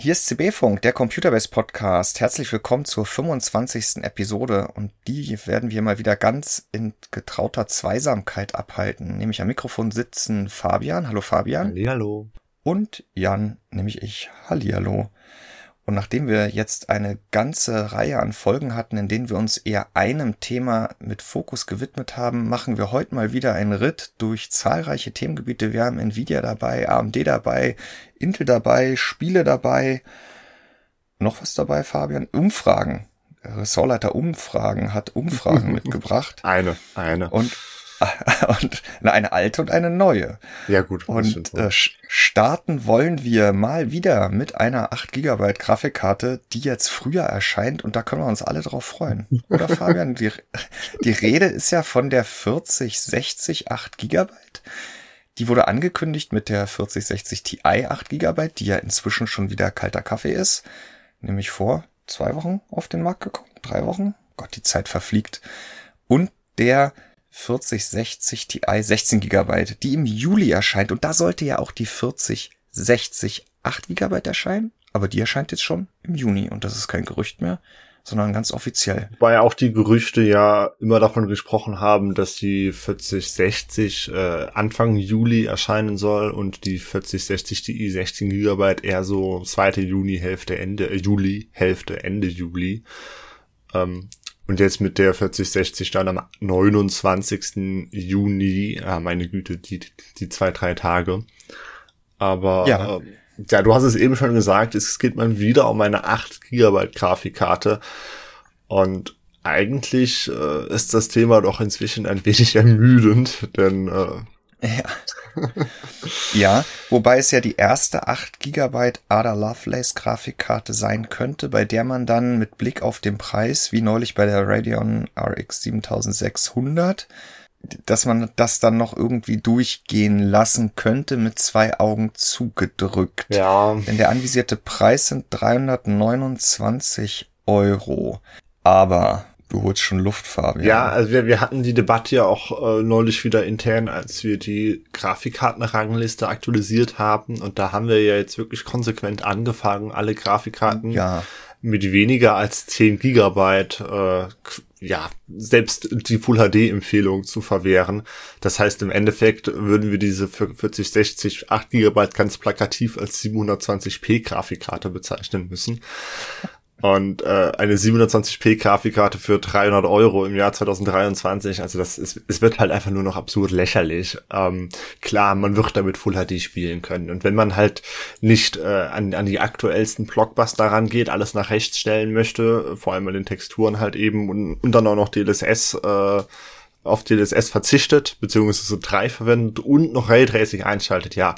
Hier ist CB-Funk, der Computerbase Podcast. Herzlich willkommen zur 25. Episode und die werden wir mal wieder ganz in getrauter Zweisamkeit abhalten. Nämlich am Mikrofon sitzen Fabian. Hallo Fabian. Hallihallo. Und Jan, nämlich ich. Hallihallo. Und nachdem wir jetzt eine ganze Reihe an Folgen hatten, in denen wir uns eher einem Thema mit Fokus gewidmet haben, machen wir heute mal wieder einen Ritt durch zahlreiche Themengebiete. Wir haben Nvidia dabei, AMD dabei, Intel dabei, Spiele dabei. Noch was dabei, Fabian? Umfragen. Ressortleiter Umfragen hat Umfragen mitgebracht. Eine, eine. Und und eine alte und eine neue. Ja gut. Und äh, starten wollen wir mal wieder mit einer 8 GB Grafikkarte, die jetzt früher erscheint und da können wir uns alle drauf freuen. Oder Fabian? Die, die Rede ist ja von der 4060 8 GB. Die wurde angekündigt mit der 4060 Ti 8 GB, die ja inzwischen schon wieder kalter Kaffee ist. Nämlich vor zwei Wochen auf den Markt gekommen. Drei Wochen. Gott, die Zeit verfliegt. Und der 4060 Ti 16 GB, die im Juli erscheint. Und da sollte ja auch die 4060 8 GB erscheinen. Aber die erscheint jetzt schon im Juni. Und das ist kein Gerücht mehr, sondern ganz offiziell. Weil ja auch die Gerüchte ja immer davon gesprochen haben, dass die 4060 äh, Anfang Juli erscheinen soll und die 4060 Ti 16 GB eher so zweite Juni, Hälfte, Ende äh, Juli, Hälfte, Ende Juli. Ähm, und jetzt mit der 4060 dann am 29. Juni, ja, meine Güte, die, die zwei, drei Tage. Aber ja. Äh, ja, du hast es eben schon gesagt, es geht mal wieder um eine 8 GB Grafikkarte. Und eigentlich äh, ist das Thema doch inzwischen ein wenig ermüdend, denn äh, ja. ja, wobei es ja die erste 8 GB Ada Lovelace Grafikkarte sein könnte, bei der man dann mit Blick auf den Preis, wie neulich bei der Radeon RX 7600, dass man das dann noch irgendwie durchgehen lassen könnte mit zwei Augen zugedrückt. Ja. Denn der anvisierte Preis sind 329 Euro. Aber Du holst schon Luft, Fabian. Ja, also wir, wir hatten die Debatte ja auch äh, neulich wieder intern, als wir die Grafikkartenrangliste aktualisiert haben. Und da haben wir ja jetzt wirklich konsequent angefangen, alle Grafikkarten ja. mit weniger als 10 Gigabyte, äh, ja, selbst die Full HD-Empfehlung zu verwehren. Das heißt, im Endeffekt würden wir diese 40, 60, 8 Gigabyte ganz plakativ als 720p Grafikkarte bezeichnen müssen. Und äh, eine 720p Grafikkarte für 300 Euro im Jahr 2023, also das ist, es wird halt einfach nur noch absurd lächerlich. Ähm, klar, man wird damit Full HD spielen können. Und wenn man halt nicht äh, an, an die aktuellsten Blockbuster rangeht, alles nach rechts stellen möchte, vor allem an den Texturen halt eben und, und dann auch noch DLSS äh, auf DLSS verzichtet, beziehungsweise drei verwendet und noch Raytracing einschaltet, ja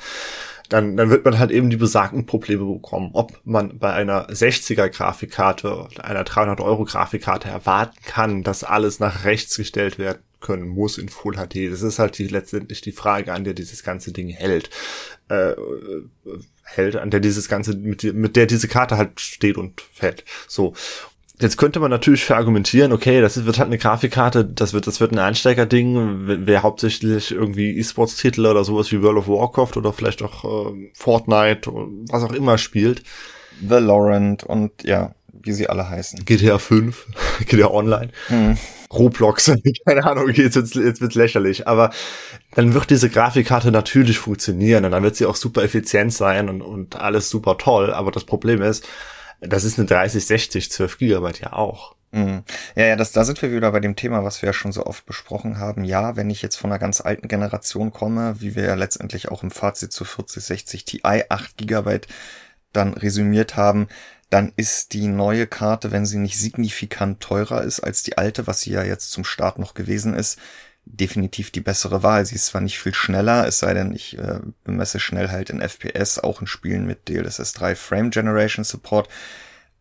dann, dann wird man halt eben die besagten Probleme bekommen. Ob man bei einer 60er Grafikkarte, einer 300 Euro Grafikkarte erwarten kann, dass alles nach rechts gestellt werden können muss in Full HD. Das ist halt die, letztendlich die Frage, an der dieses ganze Ding hält. Äh, hält, an der dieses ganze, mit, mit der diese Karte halt steht und fällt. So. Jetzt könnte man natürlich verargumentieren, okay, das wird halt eine Grafikkarte, das wird, das wird ein Einsteigerding, wer hauptsächlich irgendwie E-Sports-Titel oder sowas wie World of Warcraft oder vielleicht auch äh, Fortnite, was auch immer spielt. Valorant und ja, wie sie alle heißen. GTA 5, GTA Online, hm. Roblox, keine Ahnung, okay, jetzt wird's, jetzt wird's lächerlich, aber dann wird diese Grafikkarte natürlich funktionieren und dann wird sie auch super effizient sein und, und alles super toll, aber das Problem ist, das ist eine 3060 12 Gigabyte ja auch. Mhm. Ja, ja, das, da sind wir wieder bei dem Thema, was wir ja schon so oft besprochen haben. Ja, wenn ich jetzt von einer ganz alten Generation komme, wie wir ja letztendlich auch im Fazit zu 4060 Ti 8 Gigabyte dann resümiert haben, dann ist die neue Karte, wenn sie nicht signifikant teurer ist als die alte, was sie ja jetzt zum Start noch gewesen ist, definitiv die bessere Wahl. Sie ist zwar nicht viel schneller, es sei denn, ich äh, bemesse Schnellheit in FPS, auch in Spielen mit DLSS 3 Frame Generation Support,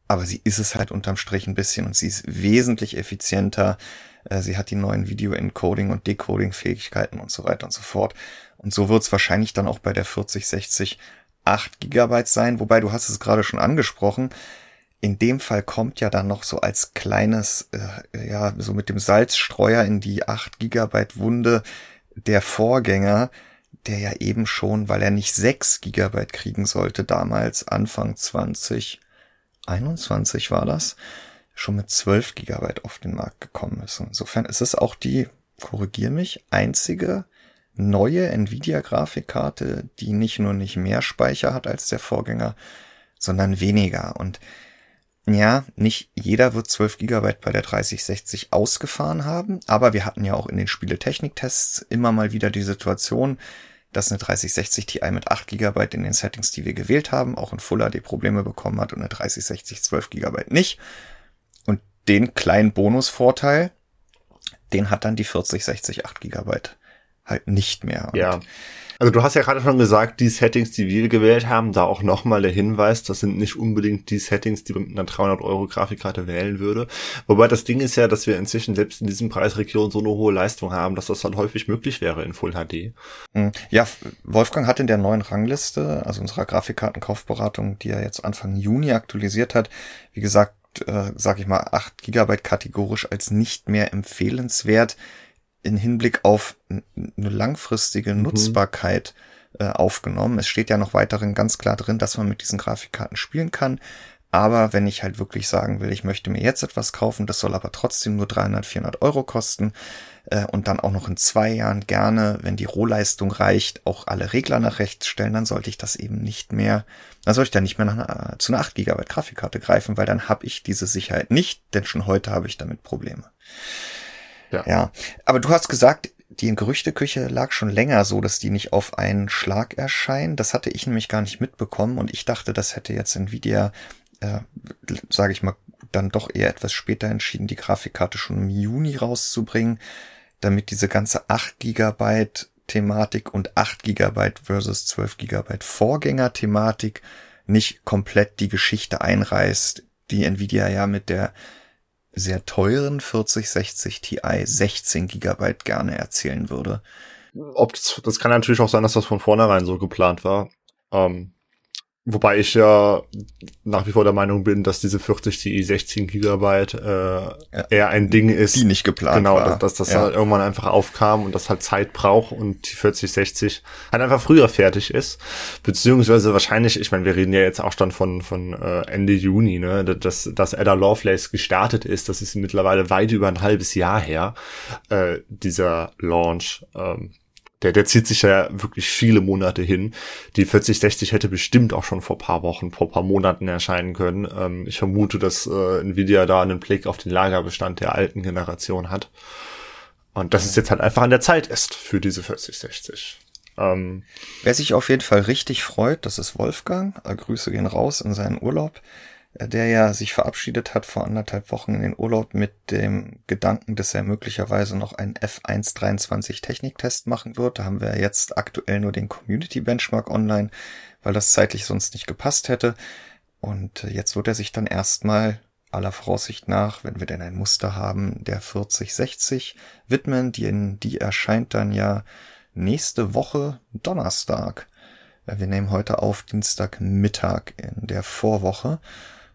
aber sie ist es halt unterm Strich ein bisschen und sie ist wesentlich effizienter. Äh, sie hat die neuen Video-Encoding und Decoding-Fähigkeiten und so weiter und so fort. Und so wird es wahrscheinlich dann auch bei der 4060 8 GB sein, wobei du hast es gerade schon angesprochen, in dem Fall kommt ja dann noch so als kleines, äh, ja, so mit dem Salzstreuer in die 8 Gigabyte Wunde der Vorgänger, der ja eben schon, weil er nicht 6 Gigabyte kriegen sollte, damals Anfang 2021 war das, schon mit 12 Gigabyte auf den Markt gekommen ist. Insofern ist es auch die, korrigier mich, einzige neue Nvidia-Grafikkarte, die nicht nur nicht mehr Speicher hat als der Vorgänger, sondern weniger. Und ja, nicht jeder wird 12 Gigabyte bei der 3060 ausgefahren haben, aber wir hatten ja auch in den Spieletechnik-Tests immer mal wieder die Situation, dass eine 3060 Ti mit 8 Gigabyte in den Settings, die wir gewählt haben, auch in Full HD Probleme bekommen hat und eine 3060 12 Gigabyte nicht. Und den kleinen Bonusvorteil, den hat dann die 4060 8 Gigabyte halt nicht mehr. Und ja. Also du hast ja gerade schon gesagt, die Settings, die wir gewählt haben, da auch nochmal der Hinweis, das sind nicht unbedingt die Settings, die man mit einer 300 Euro Grafikkarte wählen würde. Wobei das Ding ist ja, dass wir inzwischen selbst in diesem Preisregion so eine hohe Leistung haben, dass das dann häufig möglich wäre in Full HD. Hm. Ja, Wolfgang hat in der neuen Rangliste, also unserer Grafikkartenkaufberatung, die er jetzt Anfang Juni aktualisiert hat, wie gesagt, äh, sag ich mal, 8 Gigabyte kategorisch als nicht mehr empfehlenswert in Hinblick auf eine langfristige mhm. Nutzbarkeit äh, aufgenommen. Es steht ja noch weiterhin ganz klar drin, dass man mit diesen Grafikkarten spielen kann. Aber wenn ich halt wirklich sagen will, ich möchte mir jetzt etwas kaufen, das soll aber trotzdem nur 300, 400 Euro kosten äh, und dann auch noch in zwei Jahren gerne, wenn die Rohleistung reicht, auch alle Regler nach rechts stellen, dann sollte ich das eben nicht mehr, dann sollte ich da nicht mehr einer, zu einer 8 GB Grafikkarte greifen, weil dann habe ich diese Sicherheit nicht, denn schon heute habe ich damit Probleme. Ja. ja. Aber du hast gesagt, die in Gerüchteküche lag schon länger so, dass die nicht auf einen Schlag erscheinen. Das hatte ich nämlich gar nicht mitbekommen und ich dachte, das hätte jetzt Nvidia, äh, sage ich mal, dann doch eher etwas später entschieden, die Grafikkarte schon im Juni rauszubringen, damit diese ganze 8 Gigabyte Thematik und 8 Gigabyte versus 12 Gigabyte Vorgänger Thematik nicht komplett die Geschichte einreißt, die Nvidia ja mit der sehr teuren 4060 Ti 16 Gigabyte gerne erzählen würde. Ob das, das kann natürlich auch sein, dass das von vornherein so geplant war. Ähm, Wobei ich ja nach wie vor der Meinung bin, dass diese 40 Ti 16 Gigabyte äh, ja. eher ein Ding ist. Die nicht geplant genau, war. Genau, dass, dass das ja. halt irgendwann einfach aufkam und das halt Zeit braucht und die 40 60 halt einfach früher fertig ist. Beziehungsweise wahrscheinlich, ich meine, wir reden ja jetzt auch schon von, von äh, Ende Juni, ne, dass, dass Ada Lovelace gestartet ist. Das ist mittlerweile weit über ein halbes Jahr her, äh, dieser Launch. Ähm, der, der zieht sich ja wirklich viele Monate hin. Die 4060 hätte bestimmt auch schon vor paar Wochen, vor paar Monaten erscheinen können. Ähm, ich vermute, dass äh, Nvidia da einen Blick auf den Lagerbestand der alten Generation hat. Und dass es jetzt halt einfach an der Zeit ist für diese 4060. Ähm, Wer sich auf jeden Fall richtig freut, das ist Wolfgang. Grüße gehen raus in seinen Urlaub der ja sich verabschiedet hat vor anderthalb Wochen in den Urlaub mit dem Gedanken, dass er möglicherweise noch einen F123 Techniktest machen wird. Da haben wir jetzt aktuell nur den Community Benchmark online, weil das zeitlich sonst nicht gepasst hätte. Und jetzt wird er sich dann erstmal aller Voraussicht nach, wenn wir denn ein Muster haben, der 4060 widmen. Die, die erscheint dann ja nächste Woche Donnerstag. Wir nehmen heute auf Dienstagmittag in der Vorwoche.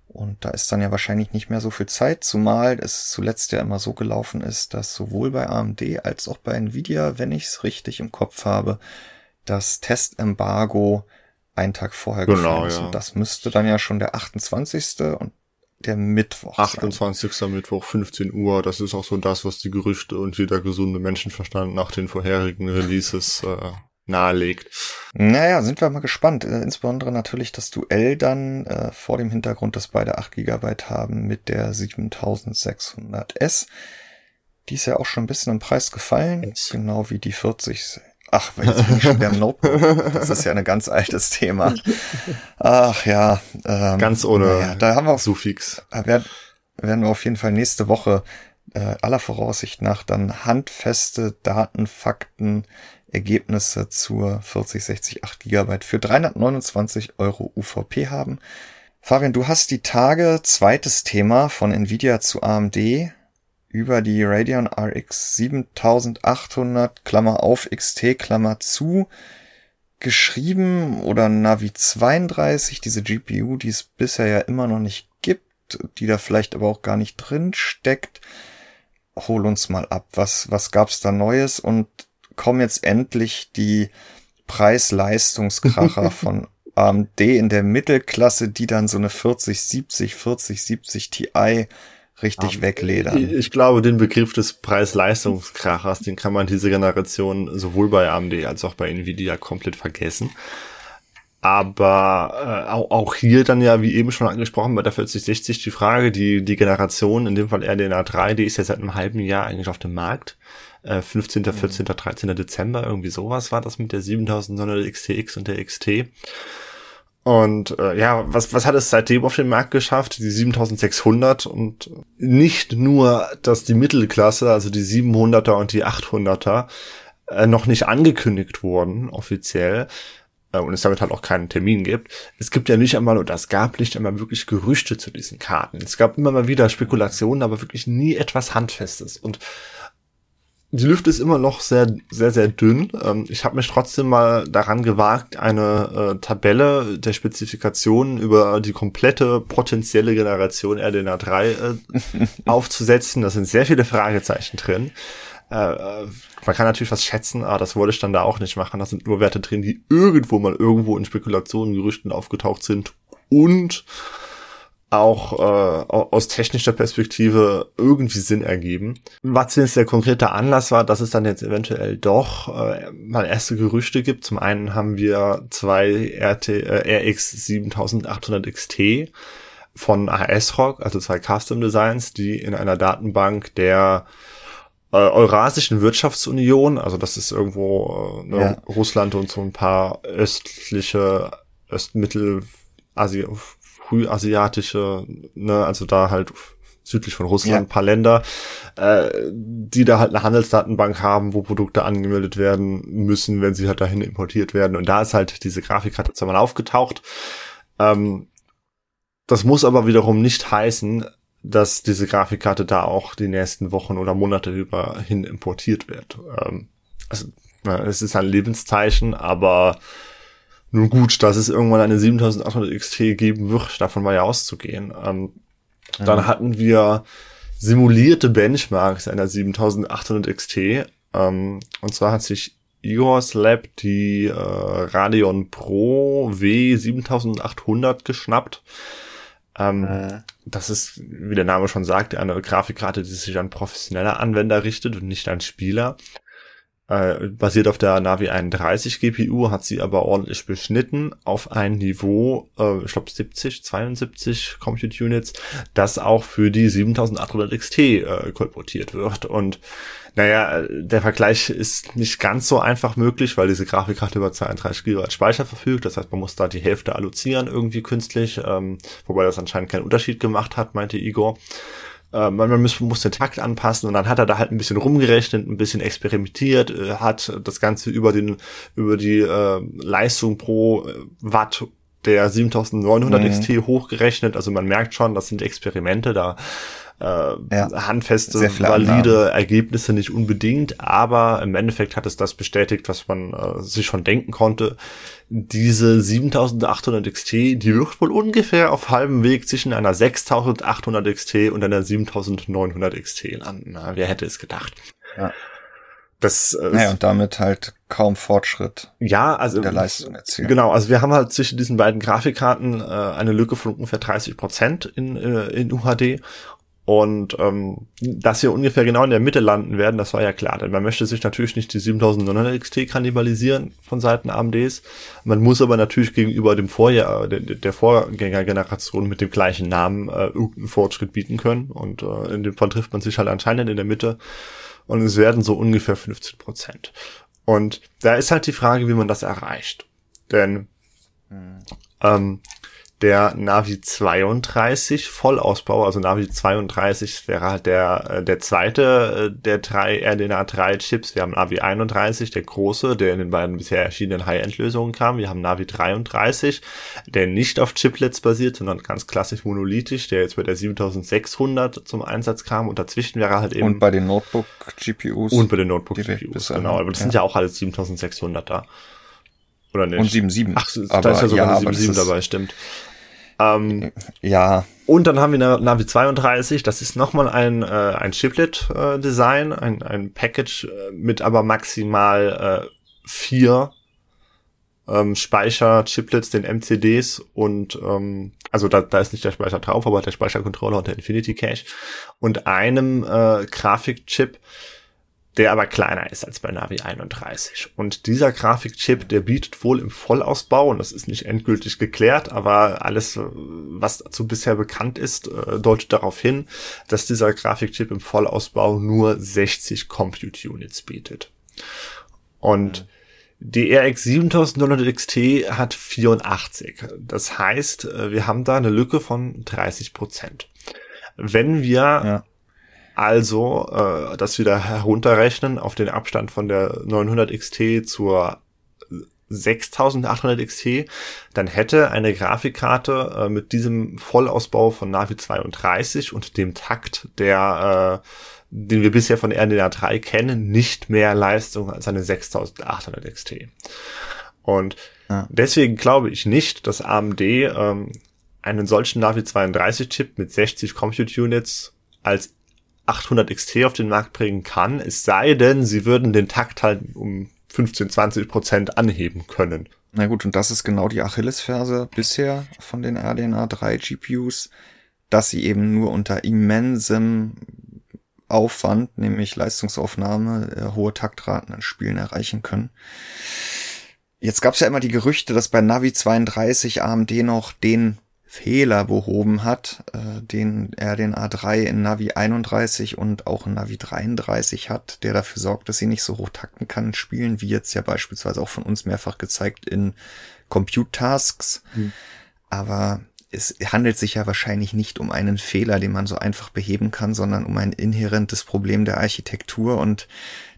Und da ist dann ja wahrscheinlich nicht mehr so viel Zeit, zumal es zuletzt ja immer so gelaufen ist, dass sowohl bei AMD als auch bei Nvidia, wenn ich es richtig im Kopf habe, das Testembargo einen Tag vorher genau, gefallen ist. Ja. Und das müsste dann ja schon der 28. und der Mittwoch 28. Sein. Mittwoch, 15 Uhr. Das ist auch so das, was die Gerüchte und jeder gesunde Menschenverstand nach den vorherigen Releases äh, nahelegt. Naja, sind wir mal gespannt. Äh, insbesondere natürlich das Duell dann äh, vor dem Hintergrund, dass beide 8 GB haben mit der 7600S. Die ist ja auch schon ein bisschen im Preis gefallen, Jetzt. genau wie die 40. Ach, jetzt bin ich schon beim Notebook. Das ist ja ein ganz altes Thema. Ach ja. Ähm, ganz ohne naja, da haben wir auch, Suffix. Da werden, werden wir auf jeden Fall nächste Woche äh, aller Voraussicht nach dann handfeste Daten, Fakten, Ergebnisse zur 4060 8 GB für 329 Euro UVP haben. Fabian, du hast die Tage zweites Thema von Nvidia zu AMD über die Radeon RX 7800 Klammer auf XT Klammer zu geschrieben oder Navi 32, diese GPU, die es bisher ja immer noch nicht gibt, die da vielleicht aber auch gar nicht drin steckt. Hol uns mal ab. Was, was gab's da Neues und kommen jetzt endlich die Preis-Leistungskracher von AMD in der Mittelklasse, die dann so eine 4070, 4070 Ti richtig um, wegledern. Ich, ich, glaube, den Begriff des Preis-Leistungskrachers, den kann man diese Generation sowohl bei AMD als auch bei Nvidia komplett vergessen. Aber äh, auch, auch hier dann ja, wie eben schon angesprochen, bei der 4060 die Frage, die, die Generation, in dem Fall RDNA 3, die ist ja seit einem halben Jahr eigentlich auf dem Markt. Äh, 15., 14., 13. Dezember, irgendwie sowas war das mit der 7900 XTX und der XT. Und äh, ja, was, was hat es seitdem auf den Markt geschafft? Die 7600 und nicht nur, dass die Mittelklasse, also die 700er und die 800er, äh, noch nicht angekündigt wurden, offiziell, äh, und es damit halt auch keinen Termin gibt. Es gibt ja nicht einmal, oder es gab nicht einmal wirklich Gerüchte zu diesen Karten. Es gab immer mal wieder Spekulationen, aber wirklich nie etwas Handfestes. Und die Lüfte ist immer noch sehr, sehr, sehr dünn. Ähm, ich habe mich trotzdem mal daran gewagt, eine äh, Tabelle der Spezifikationen über die komplette potenzielle Generation RDNA 3 äh, aufzusetzen. Da sind sehr viele Fragezeichen drin. Äh, äh, man kann natürlich was schätzen, aber das wollte ich dann da auch nicht machen. Da sind nur Werte drin, die irgendwo mal irgendwo in Spekulationen, Gerüchten aufgetaucht sind und auch äh, aus technischer Perspektive irgendwie Sinn ergeben. Was jetzt der konkrete Anlass war, dass es dann jetzt eventuell doch äh, mal erste Gerüchte gibt. Zum einen haben wir zwei RT, äh, RX 7800 XT von ASRock, also zwei Custom Designs, die in einer Datenbank der äh, Eurasischen Wirtschaftsunion, also das ist irgendwo äh, ne, ja. Russland und so ein paar östliche, Östmittel, Asi frühasiatische, ne, also da halt südlich von Russland, ja. paar Länder, äh, die da halt eine Handelsdatenbank haben, wo Produkte angemeldet werden müssen, wenn sie halt dahin importiert werden. Und da ist halt diese Grafikkarte zweimal aufgetaucht. Ähm, das muss aber wiederum nicht heißen, dass diese Grafikkarte da auch die nächsten Wochen oder Monate über hin importiert wird. Ähm, also, na, es ist ein Lebenszeichen, aber nun gut, dass es irgendwann eine 7800 XT geben wird, davon war ja auszugehen. Ähm, ja. Dann hatten wir simulierte Benchmarks einer 7800 XT. Ähm, und zwar hat sich Igor's Lab die äh, Radeon Pro W7800 geschnappt. Ähm, äh. Das ist, wie der Name schon sagt, eine Grafikkarte, die sich an professionelle Anwender richtet und nicht an Spieler. Äh, basiert auf der Navi 31 GPU, hat sie aber ordentlich beschnitten auf ein Niveau, äh, ich glaube 70, 72 Compute Units, das auch für die 7800 XT äh, kolportiert wird. Und naja, der Vergleich ist nicht ganz so einfach möglich, weil diese Grafikkarte über 32 GB Speicher verfügt. Das heißt, man muss da die Hälfte allozieren irgendwie künstlich, ähm, wobei das anscheinend keinen Unterschied gemacht hat, meinte Igor. Äh, man, man muss, muss den Takt anpassen und dann hat er da halt ein bisschen rumgerechnet, ein bisschen experimentiert, äh, hat das Ganze über den über die äh, Leistung pro äh, Watt der 7900 mhm. XT hochgerechnet. Also man merkt schon, das sind Experimente, da äh, ja, handfeste, valide Ergebnisse nicht unbedingt, aber im Endeffekt hat es das bestätigt, was man äh, sich schon denken konnte. Diese 7800 XT, die wird wohl ungefähr auf halbem Weg zwischen einer 6800 XT und einer 7900 XT landen. Na, wer hätte es gedacht? Ja. Das, äh, naja, und damit halt kaum Fortschritt ja, also, der Leistung erzielen. Genau, also wir haben halt zwischen diesen beiden Grafikkarten äh, eine Lücke von ungefähr 30 Prozent in, äh, in UHD und ähm, dass wir ungefähr genau in der Mitte landen werden, das war ja klar. Denn man möchte sich natürlich nicht die 7900 XT kannibalisieren von Seiten AMDs. Man muss aber natürlich gegenüber dem Vorjahr, der, der Vorgängergeneration mit dem gleichen Namen äh, irgendeinen Fortschritt bieten können. Und äh, in dem Fall trifft man sich halt anscheinend in der Mitte. Und es werden so ungefähr 15 Prozent. Und da ist halt die Frage, wie man das erreicht. Denn hm. ähm, der Navi 32 Vollausbau, also Navi 32 wäre halt der, äh, der zweite äh, der drei RDNA 3 Chips. Wir haben Navi 31, der große, der in den beiden bisher erschienenen High-End-Lösungen kam. Wir haben Navi 33, der nicht auf Chiplets basiert, sondern ganz klassisch monolithisch, der jetzt bei der 7600 zum Einsatz kam und dazwischen wäre halt eben... Und bei den Notebook-GPUs. Und bei den Notebook-GPUs, genau. Aber das ja. sind ja auch alles 7600 da. Oder nicht? Und 7.7. Ach, aber, da ist ja sogar ja, eine 7.7 dabei, stimmt. Ähm, ja. Und dann haben wir Navi 32, das ist nochmal ein, äh, ein Chiplet-Design, äh, ein, ein Package äh, mit aber maximal äh, vier ähm, Speicher-Chiplets, den MCDs und ähm, also da, da ist nicht der Speicher drauf, aber der Speichercontroller und der Infinity Cache und einem äh, Grafikchip, der aber kleiner ist als bei Navi 31. Und dieser Grafikchip, der bietet wohl im Vollausbau, und das ist nicht endgültig geklärt, aber alles, was dazu bisher bekannt ist, äh, deutet darauf hin, dass dieser Grafikchip im Vollausbau nur 60 Compute Units bietet. Und die RX 7900 XT hat 84. Das heißt, äh, wir haben da eine Lücke von 30 Prozent. Wenn wir ja. Also äh, das wieder herunterrechnen auf den Abstand von der 900 XT zur 6800 XT, dann hätte eine Grafikkarte äh, mit diesem Vollausbau von Navi 32 und dem Takt der äh, den wir bisher von RDNA 3 kennen, nicht mehr Leistung als eine 6800 XT. Und ja. deswegen glaube ich nicht, dass AMD ähm, einen solchen Navi 32 Chip mit 60 Compute Units als 800 XT auf den Markt bringen kann, es sei denn, sie würden den Takt halt um 15, 20 Prozent anheben können. Na gut, und das ist genau die Achillesferse bisher von den RDNA 3 GPUs, dass sie eben nur unter immensem Aufwand, nämlich Leistungsaufnahme, äh, hohe Taktraten in Spielen erreichen können. Jetzt gab es ja immer die Gerüchte, dass bei Navi 32 AMD noch den Fehler behoben hat, äh, den er den A3 in Navi 31 und auch in Navi 33 hat, der dafür sorgt, dass sie nicht so hoch takten kann in Spielen, wie jetzt ja beispielsweise auch von uns mehrfach gezeigt in Compute Tasks. Mhm. Aber es handelt sich ja wahrscheinlich nicht um einen Fehler, den man so einfach beheben kann, sondern um ein inhärentes Problem der Architektur und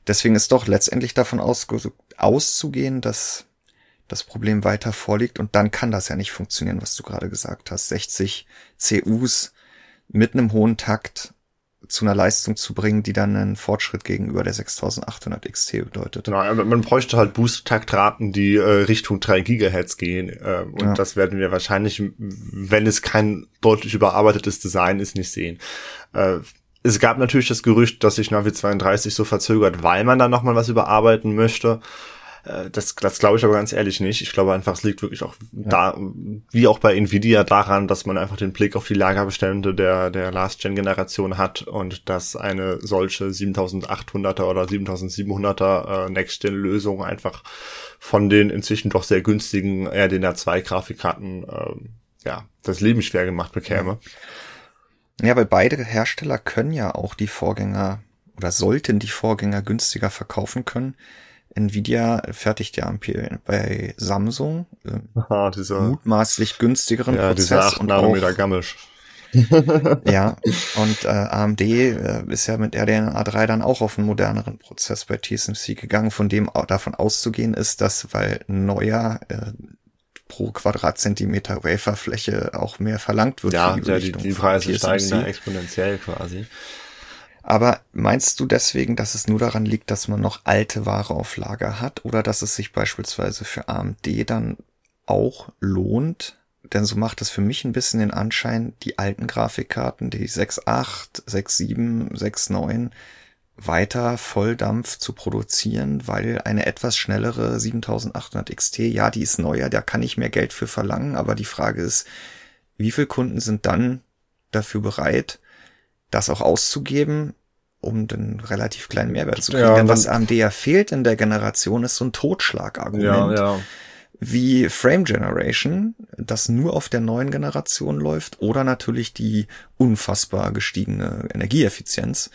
deswegen ist doch letztendlich davon aus, auszugehen, dass das Problem weiter vorliegt und dann kann das ja nicht funktionieren, was du gerade gesagt hast. 60 CUs mit einem hohen Takt zu einer Leistung zu bringen, die dann einen Fortschritt gegenüber der 6800 XT bedeutet. Genau, man bräuchte halt Boost-Taktraten, die äh, Richtung 3 Gigahertz gehen. Äh, und ja. das werden wir wahrscheinlich, wenn es kein deutlich überarbeitetes Design ist, nicht sehen. Äh, es gab natürlich das Gerücht, dass sich Navi 32 so verzögert, weil man da nochmal was überarbeiten möchte. Äh, das, das glaube ich aber ganz ehrlich nicht. Ich glaube einfach, es liegt wirklich auch ja. da, wie auch bei Nvidia, daran, dass man einfach den Blick auf die Lagerbestände der, der Last-Gen-Generation hat und dass eine solche 7800er oder 7700er äh, Next-Gen-Lösung einfach von den inzwischen doch sehr günstigen RDNA 2 Grafikkarten, äh, ja, das Leben schwer gemacht bekäme. Ja, weil beide Hersteller können ja auch die Vorgänger oder sollten die Vorgänger günstiger verkaufen können. Nvidia fertigt ja bei Samsung äh, Aha, dieser, mutmaßlich günstigeren ja, Prozess. Dieser 8 Nanometer Gammisch. ja, und äh, AMD äh, ist ja mit RDNA 3 dann auch auf einen moderneren Prozess bei TSMC gegangen, von dem auch davon auszugehen ist, dass weil neuer äh, pro Quadratzentimeter Waferfläche auch mehr verlangt wird. Ja, die, ja die, die Preise steigen da exponentiell quasi. Aber meinst du deswegen, dass es nur daran liegt, dass man noch alte Ware auf Lager hat oder dass es sich beispielsweise für AMD dann auch lohnt? Denn so macht es für mich ein bisschen den Anschein, die alten Grafikkarten, die 6.8, 6.7, 6.9 weiter Volldampf zu produzieren, weil eine etwas schnellere 7800 XT, ja, die ist neuer, da kann ich mehr Geld für verlangen, aber die Frage ist, wie viele Kunden sind dann dafür bereit, das auch auszugeben, um den relativ kleinen Mehrwert zu kriegen. Ja, Denn was AMD ja fehlt in der Generation, ist so ein Totschlagargument. Ja, ja. Wie Frame Generation, das nur auf der neuen Generation läuft, oder natürlich die unfassbar gestiegene Energieeffizienz.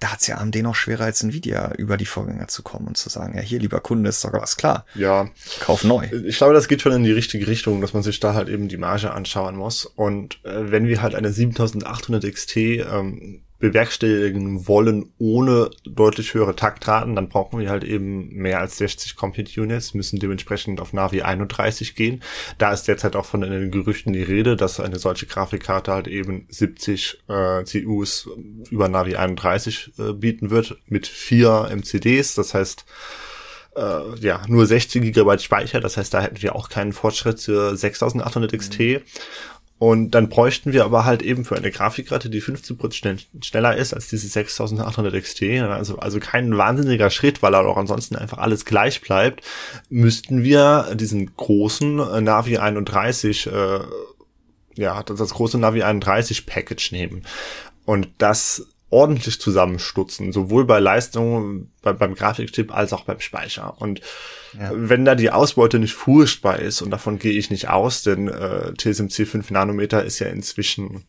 Da hat's ja AMD noch schwerer als Nvidia über die Vorgänger zu kommen und zu sagen, ja hier lieber Kunde ist doch was klar. Ja. Kauf neu. Ich glaube, das geht schon in die richtige Richtung, dass man sich da halt eben die Marge anschauen muss. Und äh, wenn wir halt eine 7800 XT ähm, bewerkstelligen wollen ohne deutlich höhere Taktraten, dann brauchen wir halt eben mehr als 60 Compute Units, müssen dementsprechend auf Navi 31 gehen. Da ist derzeit auch von den Gerüchten die Rede, dass eine solche Grafikkarte halt eben 70 äh, CUs über Navi 31 äh, bieten wird mit vier MCDs. Das heißt, äh, ja, nur 16 Gigabyte Speicher. Das heißt, da hätten wir auch keinen Fortschritt zur 6800 XT. Und dann bräuchten wir aber halt eben für eine Grafikkarte, die 15% schneller ist als diese 6800 XT, also, also kein wahnsinniger Schritt, weil auch ansonsten einfach alles gleich bleibt, müssten wir diesen großen äh, Navi 31, äh, ja, das, das große Navi 31 Package nehmen. Und das ordentlich zusammenstutzen, sowohl bei Leistung bei, beim Grafikchip als auch beim Speicher. Und ja. wenn da die Ausbeute nicht furchtbar ist, und davon gehe ich nicht aus, denn äh, TSMC 5 Nanometer ist ja inzwischen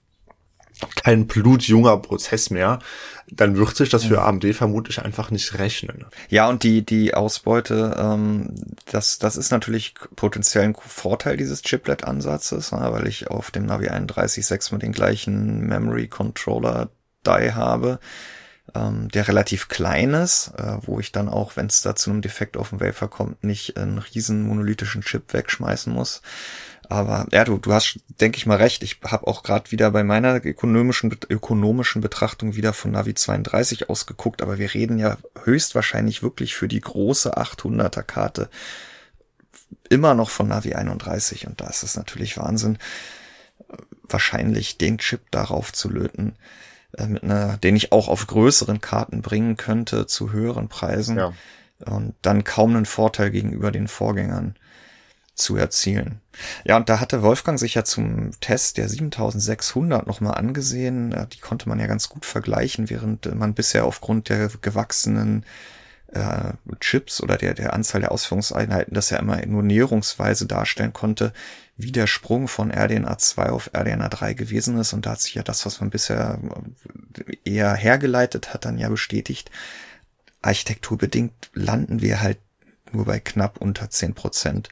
kein blutjunger Prozess mehr, dann wird sich das für AMD vermutlich einfach nicht rechnen. Ja, und die, die Ausbeute, ähm, das, das ist natürlich potenziell ein Vorteil dieses Chiplet-Ansatzes, ne, weil ich auf dem Navi 31.6 mit den gleichen Memory Controller Die habe, ähm, der relativ klein ist, äh, wo ich dann auch, wenn es da zu einem Defekt auf dem Wafer kommt, nicht einen riesen monolithischen Chip wegschmeißen muss. Aber ja, du, du hast, denke ich mal, recht. Ich habe auch gerade wieder bei meiner ökonomischen, ökonomischen Betrachtung wieder von Navi 32 ausgeguckt, aber wir reden ja höchstwahrscheinlich wirklich für die große 800er Karte immer noch von Navi 31 und da ist es natürlich Wahnsinn, wahrscheinlich den Chip darauf zu löten, einer, den ich auch auf größeren Karten bringen könnte zu höheren Preisen ja. und dann kaum einen Vorteil gegenüber den Vorgängern zu erzielen. Ja, und da hatte Wolfgang sich ja zum Test der 7600 nochmal angesehen. Die konnte man ja ganz gut vergleichen, während man bisher aufgrund der gewachsenen äh, Chips oder der, der Anzahl der Ausführungseinheiten das ja immer nur näherungsweise darstellen konnte, wie der Sprung von RDNA 2 auf RDNA 3 gewesen ist. Und da hat sich ja das, was man bisher eher hergeleitet hat, dann ja bestätigt. Architekturbedingt landen wir halt nur bei knapp unter 10 Prozent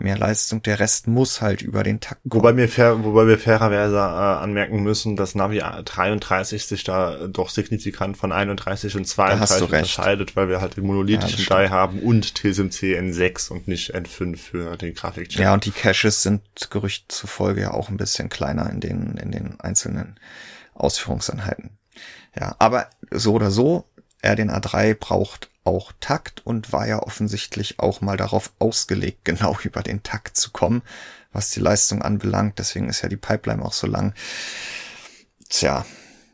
mehr Leistung. Der Rest muss halt über den Takt kommen. Wobei wir, fair, wobei wir fairerweise äh, anmerken müssen, dass Navi 33 sich da doch signifikant von 31 und 32 unterscheidet, weil wir halt den monolithischen ja, Die haben und TSMC N6 und nicht N5 für den Grafikchip. Ja, und die Caches sind Gerücht zufolge ja auch ein bisschen kleiner in den, in den einzelnen Ausführungseinheiten. Ja, aber so oder so, RDNA 3 braucht auch Takt und war ja offensichtlich auch mal darauf ausgelegt, genau über den Takt zu kommen, was die Leistung anbelangt. Deswegen ist ja die Pipeline auch so lang. Tja,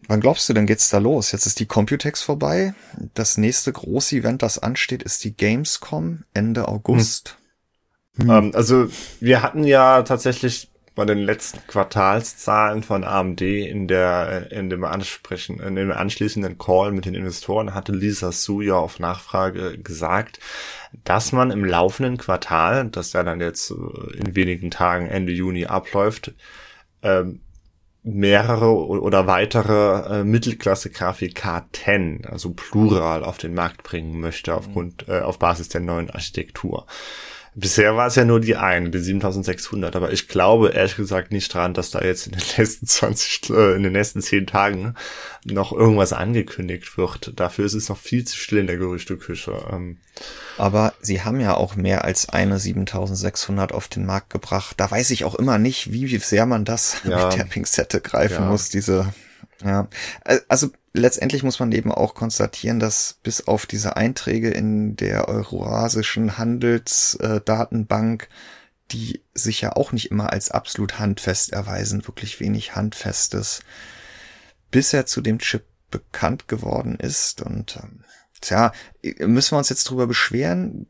wann glaubst du denn geht's da los? Jetzt ist die Computex vorbei. Das nächste große Event, das ansteht, ist die Gamescom Ende August. Hm. Hm. also wir hatten ja tatsächlich bei den letzten Quartalszahlen von AMD in der in dem ansprechen in dem anschließenden Call mit den Investoren hatte Lisa Su ja auf Nachfrage gesagt, dass man im laufenden Quartal, das ja dann jetzt in wenigen Tagen Ende Juni abläuft, ähm, mehrere oder weitere äh, Mittelklasse-Grafik K10, also plural, auf den Markt bringen möchte aufgrund äh, auf Basis der neuen Architektur. Bisher war es ja nur die eine, die 7600, aber ich glaube ehrlich gesagt nicht dran, dass da jetzt in den nächsten 20, äh, in den nächsten 10 Tagen noch irgendwas angekündigt wird. Dafür ist es noch viel zu still in der Gerüchteküche. Ähm, aber sie haben ja auch mehr als eine 7600 auf den Markt gebracht. Da weiß ich auch immer nicht, wie sehr man das ja, mit der Pinzette greifen ja. muss, diese, ja. Also, letztendlich muss man eben auch konstatieren, dass bis auf diese Einträge in der Eurasischen Handelsdatenbank, die sich ja auch nicht immer als absolut handfest erweisen, wirklich wenig Handfestes bisher zu dem Chip bekannt geworden ist. Und ähm, tja, müssen wir uns jetzt drüber beschweren.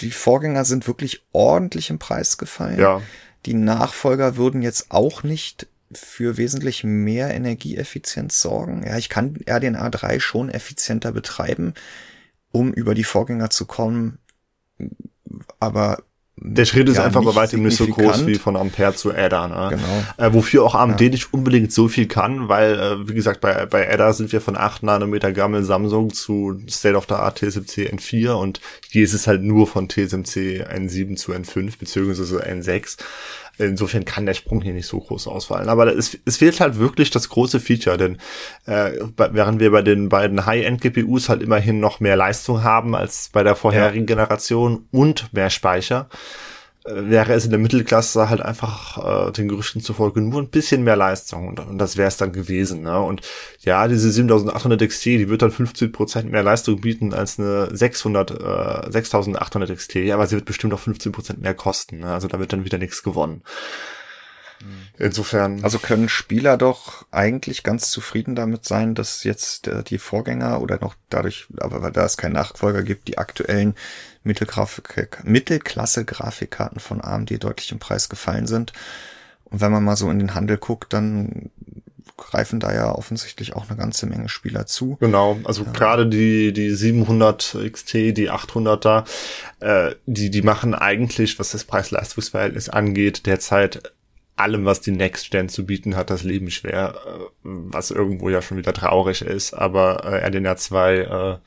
Die Vorgänger sind wirklich ordentlich im Preis gefallen. Ja. Die Nachfolger würden jetzt auch nicht für wesentlich mehr Energieeffizienz sorgen. Ja, ich kann RDNA 3 schon effizienter betreiben, um über die Vorgänger zu kommen, aber der Schritt ist ja, einfach bei weitem nicht so groß wie von Ampere zu Ada. Ne? Genau. Äh, wofür auch AMD ja. nicht unbedingt so viel kann, weil, äh, wie gesagt, bei, bei Ada sind wir von 8 Nanometer Gammel Samsung zu State of the Art TSMC N4 und hier ist es halt nur von TSMC N7 zu N5 beziehungsweise N6. Insofern kann der Sprung hier nicht so groß ausfallen. Aber es, es fehlt halt wirklich das große Feature, denn äh, während wir bei den beiden High-End-GPUs halt immerhin noch mehr Leistung haben als bei der vorherigen ja. Generation und mehr Speicher, wäre es in der Mittelklasse halt einfach äh, den Gerüchten zufolge nur ein bisschen mehr Leistung und, und das wäre es dann gewesen. Ne? Und ja, diese 7800 XT, die wird dann 50 Prozent mehr Leistung bieten als eine 600, äh, 6800 XT, aber sie wird bestimmt auch 15 Prozent mehr kosten. Ne? Also da wird dann wieder nichts gewonnen. Insofern. Also können Spieler doch eigentlich ganz zufrieden damit sein, dass jetzt äh, die Vorgänger oder noch dadurch, aber weil da es keinen Nachfolger gibt, die aktuellen Mittelklasse-Grafikkarten von AMD deutlich im Preis gefallen sind. Und wenn man mal so in den Handel guckt, dann greifen da ja offensichtlich auch eine ganze Menge Spieler zu. Genau, also ja. gerade die die 700 XT, die 800 da, äh, die die machen eigentlich, was das Preis-Leistungs-Verhältnis angeht, derzeit allem, was die Next Gen zu bieten hat, das Leben schwer, äh, was irgendwo ja schon wieder traurig ist. Aber äh, RDNA 2 äh,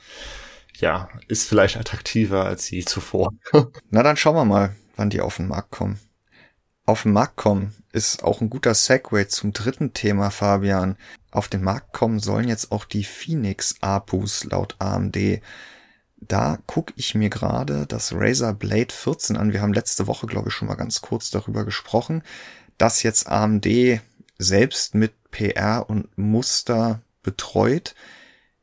ja, ist vielleicht attraktiver als je zuvor. Na, dann schauen wir mal, wann die auf den Markt kommen. Auf den Markt kommen ist auch ein guter Segway zum dritten Thema, Fabian. Auf den Markt kommen sollen jetzt auch die Phoenix APUs laut AMD. Da gucke ich mir gerade das Razer Blade 14 an. Wir haben letzte Woche, glaube ich, schon mal ganz kurz darüber gesprochen das jetzt AMD selbst mit PR und Muster betreut,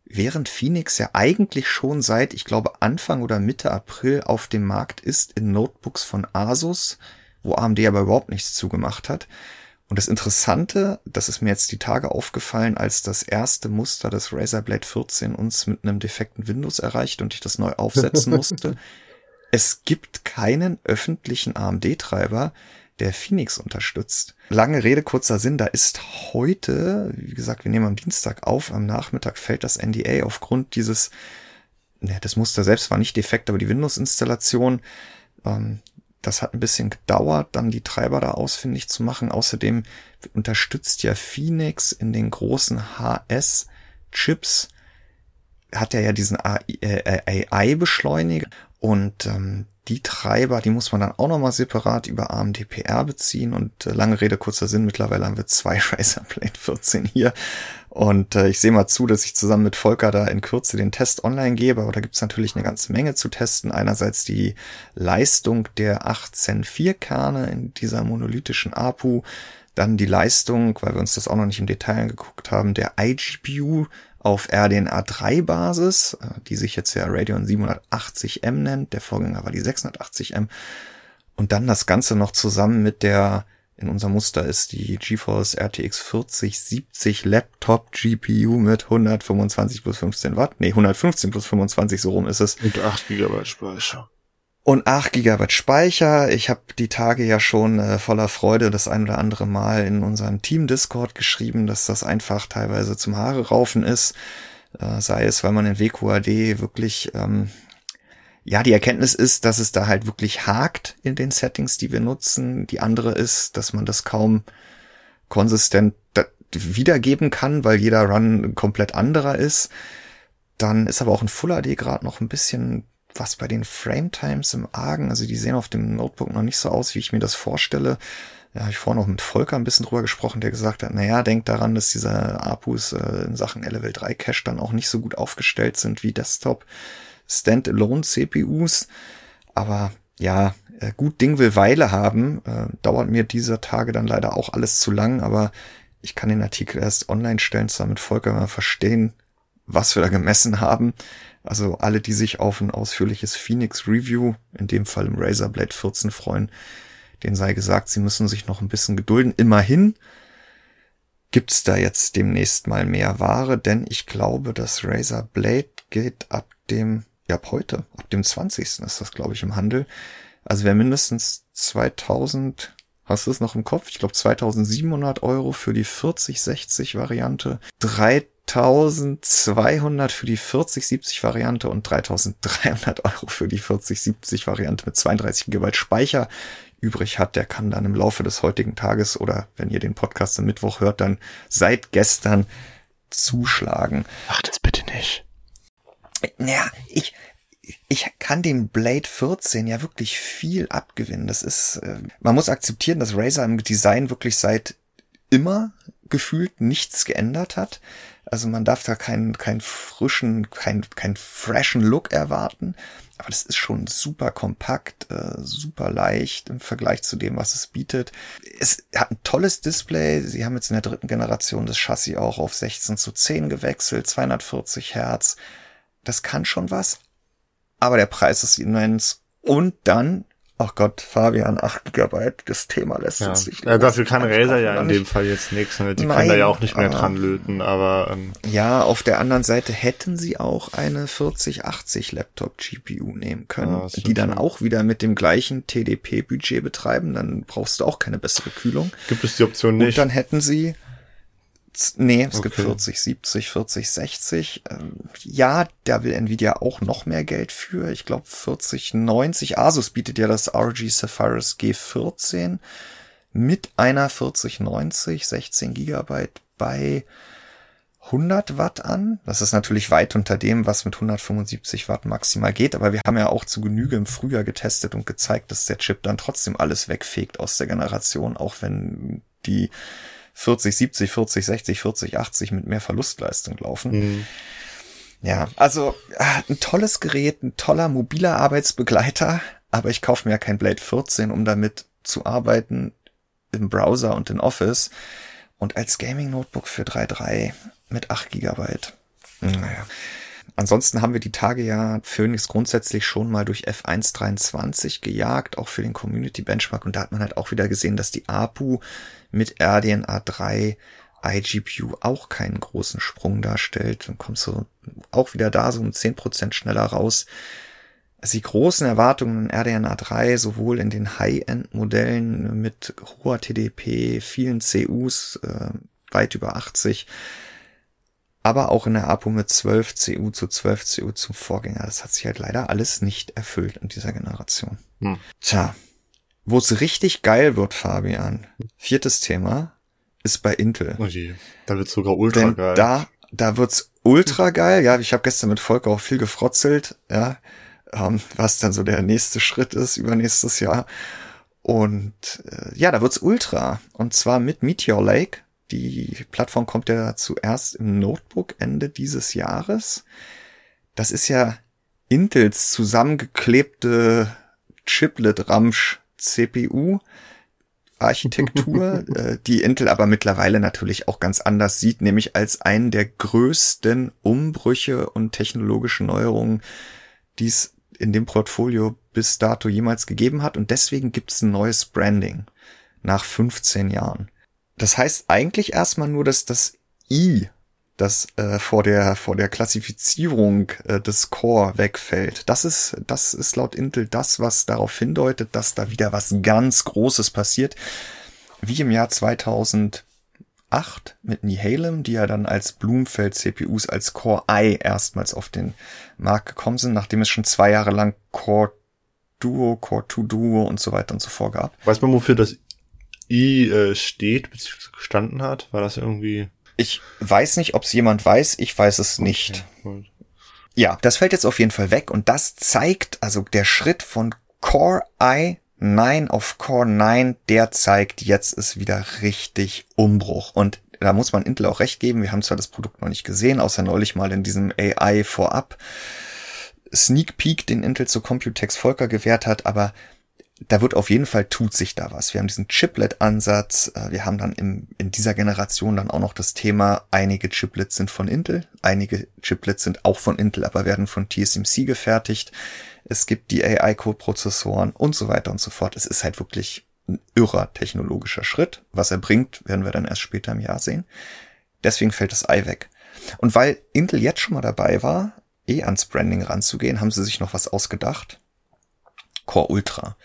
während Phoenix ja eigentlich schon seit, ich glaube, Anfang oder Mitte April auf dem Markt ist in Notebooks von Asus, wo AMD aber überhaupt nichts zugemacht hat. Und das Interessante, das ist mir jetzt die Tage aufgefallen, als das erste Muster des Razer Blade 14 uns mit einem defekten Windows erreicht und ich das neu aufsetzen musste. es gibt keinen öffentlichen AMD-Treiber, der Phoenix unterstützt. Lange Rede, kurzer Sinn, da ist heute, wie gesagt, wir nehmen am Dienstag auf, am Nachmittag fällt das NDA aufgrund dieses, ne, das Muster selbst war nicht defekt, aber die Windows-Installation, ähm, das hat ein bisschen gedauert, dann die Treiber da ausfindig zu machen. Außerdem unterstützt ja Phoenix in den großen HS-Chips, hat er ja diesen AI-Beschleuniger und ähm, die Treiber, die muss man dann auch nochmal separat über AMD-PR beziehen. Und äh, lange Rede, kurzer Sinn, mittlerweile haben wir zwei Razer Blade 14 hier. Und äh, ich sehe mal zu, dass ich zusammen mit Volker da in Kürze den Test online gebe, aber da gibt's natürlich eine ganze Menge zu testen. Einerseits die Leistung der 18.4 Kerne in dieser monolithischen APU, dann die Leistung, weil wir uns das auch noch nicht im Detail angeguckt haben, der iGPU auf RDNA 3 Basis, äh, die sich jetzt ja Radeon 780M nennt. Der Vorgänger war die 680M. Und dann das Ganze noch zusammen mit der, in unserem Muster ist die GeForce RTX 4070 Laptop GPU mit 125 plus 15 Watt. Nee, 115 plus 25, so rum ist es. Und 8 GB Speicher und 8 Gigabyte Speicher. Ich habe die Tage ja schon äh, voller Freude das ein oder andere Mal in unserem Team Discord geschrieben, dass das einfach teilweise zum Haare raufen ist. Äh, sei es, weil man in WQAD wirklich, ähm, ja, die Erkenntnis ist, dass es da halt wirklich hakt in den Settings, die wir nutzen. Die andere ist, dass man das kaum konsistent wiedergeben kann, weil jeder Run komplett anderer ist. Dann ist aber auch ein Full HD gerade noch ein bisschen was bei den Frame Times im Argen, also die sehen auf dem Notebook noch nicht so aus, wie ich mir das vorstelle. Ja, habe ich vorhin noch mit Volker ein bisschen drüber gesprochen, der gesagt hat, naja, denkt daran, dass diese APUs äh, in Sachen Level 3 Cache dann auch nicht so gut aufgestellt sind wie Desktop Standalone CPUs. Aber ja, äh, gut Ding will Weile haben. Äh, dauert mir dieser Tage dann leider auch alles zu lang, aber ich kann den Artikel erst online stellen, zwar mit Volker mal verstehen, was wir da gemessen haben. Also alle, die sich auf ein ausführliches Phoenix Review, in dem Fall im Razer Blade 14 freuen, denen sei gesagt, sie müssen sich noch ein bisschen gedulden. Immerhin gibt's da jetzt demnächst mal mehr Ware, denn ich glaube, das Razer Blade geht ab dem, ja ab heute, ab dem 20. ist das, glaube ich, im Handel. Also wer mindestens 2000 Hast du es noch im Kopf? Ich glaube 2700 Euro für die 4060 Variante, 3200 für die 4070 Variante und 3300 Euro für die 4070 Variante mit 32 GB Speicher übrig hat, der kann dann im Laufe des heutigen Tages oder wenn ihr den Podcast am Mittwoch hört, dann seit gestern zuschlagen. Ach, das bitte nicht. Naja, ich, ich kann dem Blade 14 ja wirklich viel abgewinnen. Das ist, äh, man muss akzeptieren, dass Razer im Design wirklich seit immer gefühlt nichts geändert hat. Also man darf da keinen, keinen frischen, keinen, keinen freshen Look erwarten. Aber das ist schon super kompakt, äh, super leicht im Vergleich zu dem, was es bietet. Es hat ein tolles Display. Sie haben jetzt in der dritten Generation das Chassis auch auf 16 zu 10 gewechselt, 240 Hertz. Das kann schon was aber der Preis ist immens. Und dann, Ach Gott, Fabian, 8 GB, das Thema lässt ja. uns nicht. Ja, dafür kann Razer ja in dem Fall jetzt nichts. Ne? Die Nein, können da ja auch nicht mehr dran löten, aber. Ähm. Ja, auf der anderen Seite hätten sie auch eine 4080 Laptop GPU nehmen können, ja, die dann schon. auch wieder mit dem gleichen TDP-Budget betreiben. Dann brauchst du auch keine bessere Kühlung. Gibt es die Option nicht? Und dann hätten sie Nee, es okay. gibt 40, 70, 40, 60. ja, da will Nvidia auch noch mehr Geld für. Ich glaube 40, 90. Asus bietet ja das RG Sapphirus G14 mit einer 4090, 16 Gigabyte bei 100 Watt an. Das ist natürlich weit unter dem, was mit 175 Watt maximal geht, aber wir haben ja auch zu Genüge im Frühjahr getestet und gezeigt, dass der Chip dann trotzdem alles wegfegt aus der Generation, auch wenn die 40, 70, 40, 60, 40, 80 mit mehr Verlustleistung laufen. Mhm. Ja, also ah, ein tolles Gerät, ein toller mobiler Arbeitsbegleiter, aber ich kaufe mir ja kein Blade 14, um damit zu arbeiten im Browser und in Office. Und als Gaming-Notebook für 3.3 mit 8 Gigabyte. Naja. Ansonsten haben wir die Tage ja Phoenix grundsätzlich schon mal durch F123 gejagt, auch für den Community Benchmark. Und da hat man halt auch wieder gesehen, dass die APU mit RDNA 3 iGPU auch keinen großen Sprung darstellt. Dann kommst du auch wieder da so um 10% schneller raus. Also die großen Erwartungen in RDNA 3, sowohl in den High-End-Modellen mit hoher TDP, vielen CUs, äh, weit über 80, aber auch in der APU mit 12 CU zu 12 CU zum Vorgänger. Das hat sich halt leider alles nicht erfüllt in dieser Generation. Hm. Tja, wo es richtig geil wird, Fabian, viertes Thema, ist bei Intel. Oh je, da wird's sogar ultra Denn geil. Da, da wird's ultra geil. Ja, ich habe gestern mit Volker auch viel gefrotzelt, ja, ähm, was dann so der nächste Schritt ist übernächstes Jahr. Und äh, ja, da wird's ultra. Und zwar mit Meteor Lake. Die Plattform kommt ja zuerst im Notebook Ende dieses Jahres. Das ist ja Intels zusammengeklebte Chiplet-Ramsch CPU Architektur, äh, die Intel aber mittlerweile natürlich auch ganz anders sieht, nämlich als einen der größten Umbrüche und technologischen Neuerungen, die es in dem Portfolio bis dato jemals gegeben hat. Und deswegen gibt es ein neues Branding nach 15 Jahren. Das heißt eigentlich erstmal nur, dass das I das äh, vor der vor der Klassifizierung äh, des Core wegfällt. Das ist das ist laut Intel das, was darauf hindeutet, dass da wieder was ganz Großes passiert, wie im Jahr 2008 mit Nihalem, die ja dann als Bloomfeld CPUs als Core i erstmals auf den Markt gekommen sind, nachdem es schon zwei Jahre lang Core Duo, Core 2 Duo und so weiter und so fort gab. Weiß man, wofür das I äh, steht, gestanden hat? War das irgendwie ich weiß nicht, ob es jemand weiß. Ich weiß es nicht. Okay, ja, das fällt jetzt auf jeden Fall weg und das zeigt, also der Schritt von Core i9 auf Core 9, der zeigt, jetzt ist wieder richtig Umbruch. Und da muss man Intel auch recht geben. Wir haben zwar das Produkt noch nicht gesehen, außer neulich mal in diesem AI vorab Sneak Peek, den Intel zu Computex Volker gewährt hat, aber da wird auf jeden Fall tut sich da was. Wir haben diesen Chiplet-Ansatz. Äh, wir haben dann im, in dieser Generation dann auch noch das Thema, einige Chiplets sind von Intel, einige Chiplets sind auch von Intel, aber werden von TSMC gefertigt. Es gibt die AI-Code-Prozessoren und so weiter und so fort. Es ist halt wirklich ein irrer technologischer Schritt. Was er bringt, werden wir dann erst später im Jahr sehen. Deswegen fällt das Ei weg. Und weil Intel jetzt schon mal dabei war, eh ans Branding ranzugehen, haben sie sich noch was ausgedacht. Core Ultra.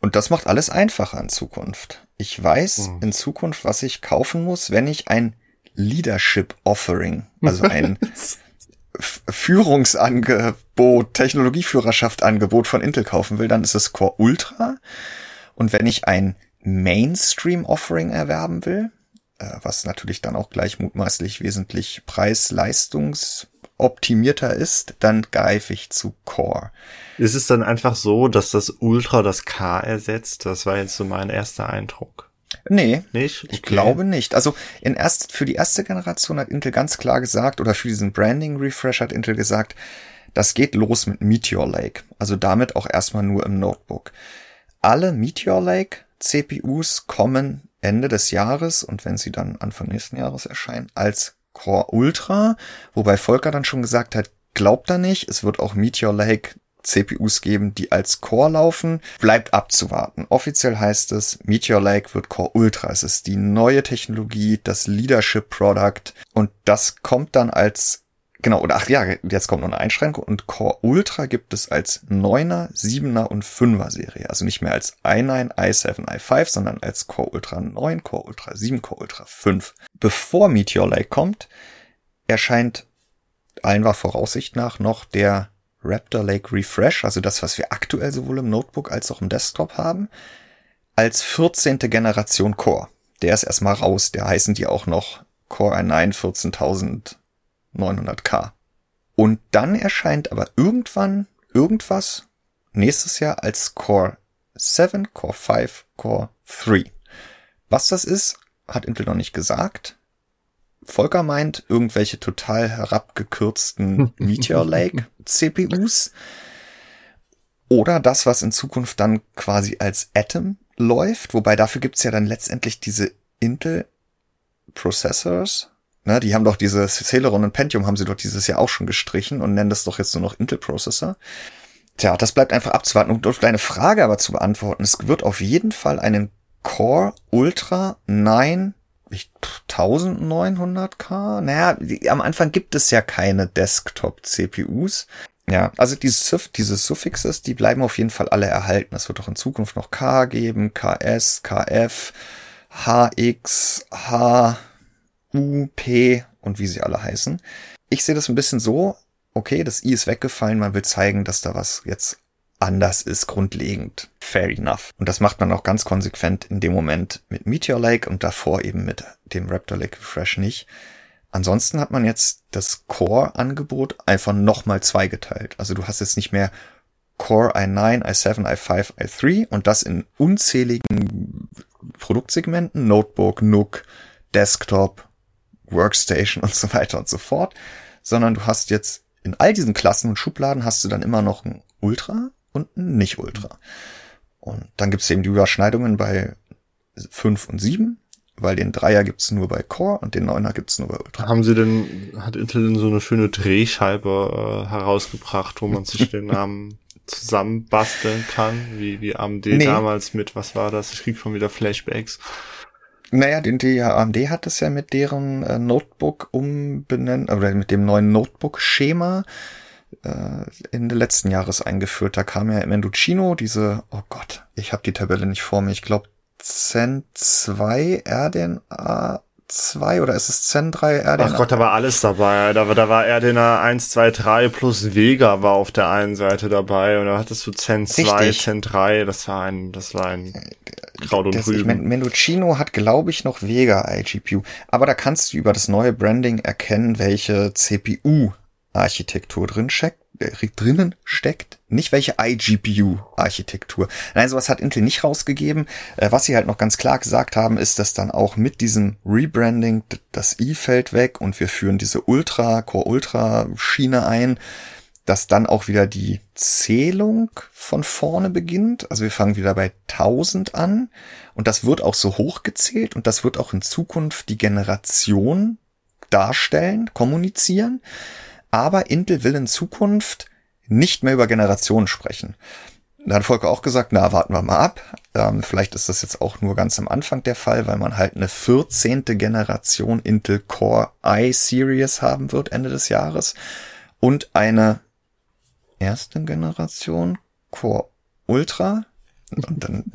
Und das macht alles einfacher in Zukunft. Ich weiß mhm. in Zukunft, was ich kaufen muss, wenn ich ein Leadership Offering, also ein Führungsangebot, Technologieführerschaft Angebot von Intel kaufen will, dann ist es Core Ultra. Und wenn ich ein Mainstream Offering erwerben will, äh, was natürlich dann auch gleich mutmaßlich wesentlich preis-leistungs optimierter ist, dann greife ich zu Core. Ist es dann einfach so, dass das Ultra das K ersetzt? Das war jetzt so mein erster Eindruck. Nee, nicht? Okay. ich glaube nicht. Also in erst, für die erste Generation hat Intel ganz klar gesagt, oder für diesen Branding-Refresh hat Intel gesagt, das geht los mit Meteor Lake. Also damit auch erstmal nur im Notebook. Alle Meteor Lake CPUs kommen Ende des Jahres und wenn sie dann Anfang nächsten Jahres erscheinen, als Core Ultra, wobei Volker dann schon gesagt hat, glaubt er nicht, es wird auch Meteor Lake CPUs geben, die als Core laufen. Bleibt abzuwarten. Offiziell heißt es, Meteor Lake wird Core Ultra. Es ist die neue Technologie, das Leadership Product und das kommt dann als Genau, oder ach ja, jetzt kommt noch eine Einschränkung und Core Ultra gibt es als 9er, 7er und 5er Serie. Also nicht mehr als i9, i7, i5, sondern als Core Ultra 9, Core Ultra 7, Core Ultra 5. Bevor Meteor Lake kommt, erscheint allen war Voraussicht nach noch der Raptor Lake Refresh, also das, was wir aktuell sowohl im Notebook als auch im Desktop haben, als 14. Generation Core. Der ist erstmal raus, der heißen die auch noch Core i9 14900K. Und dann erscheint aber irgendwann irgendwas nächstes Jahr als Core 7, Core 5, Core 3. Was das ist, hat Intel noch nicht gesagt. Volker meint irgendwelche total herabgekürzten Meteor Lake CPUs. Oder das, was in Zukunft dann quasi als Atom läuft, wobei dafür gibt's ja dann letztendlich diese Intel Processors. Ne, die haben doch diese Celeron und Pentium haben sie doch dieses Jahr auch schon gestrichen und nennen das doch jetzt nur noch Intel Processor. Tja, das bleibt einfach abzuwarten. Um deine Frage aber zu beantworten, es wird auf jeden Fall einen Core Ultra 9 1900K? Naja, am Anfang gibt es ja keine Desktop-CPUs. Ja, also diese, diese Suffixes, die bleiben auf jeden Fall alle erhalten. Es wird auch in Zukunft noch K geben, KS, KF, HX, H, U, P und wie sie alle heißen. Ich sehe das ein bisschen so, okay, das I ist weggefallen, man will zeigen, dass da was jetzt anders ist, grundlegend. Fair enough. Und das macht man auch ganz konsequent in dem Moment mit Meteor Lake und davor eben mit dem Raptor Lake Refresh nicht. Ansonsten hat man jetzt das Core-Angebot einfach nochmal zweigeteilt. Also du hast jetzt nicht mehr Core i9, i7, i5, i3 und das in unzähligen Produktsegmenten, Notebook, NUC, Desktop, Workstation und so weiter und so fort, sondern du hast jetzt in all diesen Klassen und Schubladen hast du dann immer noch ein Ultra, und ein Nicht-Ultra. Und dann gibt's eben die Überschneidungen bei 5 und 7, weil den Dreier gibt's nur bei Core und den Neuner gibt's nur bei Ultra. Haben sie denn, hat Intel denn so eine schöne Drehscheibe äh, herausgebracht, wo man sich den Namen zusammenbasteln kann, wie, wie AMD nee. damals mit, was war das? Ich krieg schon wieder Flashbacks. Naja, den, die AMD hat es ja mit deren äh, Notebook umbenennen, oder mit dem neuen Notebook-Schema äh, Ende letzten Jahres eingeführt. Da kam ja im Menduccino diese, oh Gott, ich habe die Tabelle nicht vor mir, ich glaube Zen 2 RDNA 2 oder ist es Zen 3 RDNA? Ach Gott, da war alles dabei. Da, war da war RDNA 1, 2, 3 plus Vega war auf der einen Seite dabei und da hattest du Zen 2, Richtig. Zen 3, das war ein, das war ein Kraut und das, Rüben. Ich mein, Menduccino hat, glaube ich, noch Vega iGPU. Aber da kannst du über das neue Branding erkennen, welche CPU Architektur drin steckt, äh, drinnen steckt, nicht welche iGPU-Architektur. Nein, sowas hat Intel nicht rausgegeben. Äh, was sie halt noch ganz klar gesagt haben, ist, dass dann auch mit diesem Rebranding das i fällt weg und wir führen diese Ultra, Core Ultra Schiene ein, dass dann auch wieder die Zählung von vorne beginnt. Also wir fangen wieder bei 1000 an und das wird auch so hochgezählt und das wird auch in Zukunft die Generation darstellen, kommunizieren. Aber Intel will in Zukunft nicht mehr über Generationen sprechen. Da hat Volker auch gesagt, na, warten wir mal ab. Ähm, vielleicht ist das jetzt auch nur ganz am Anfang der Fall, weil man halt eine 14. Generation Intel Core i-Series haben wird Ende des Jahres und eine erste Generation Core Ultra. Und dann,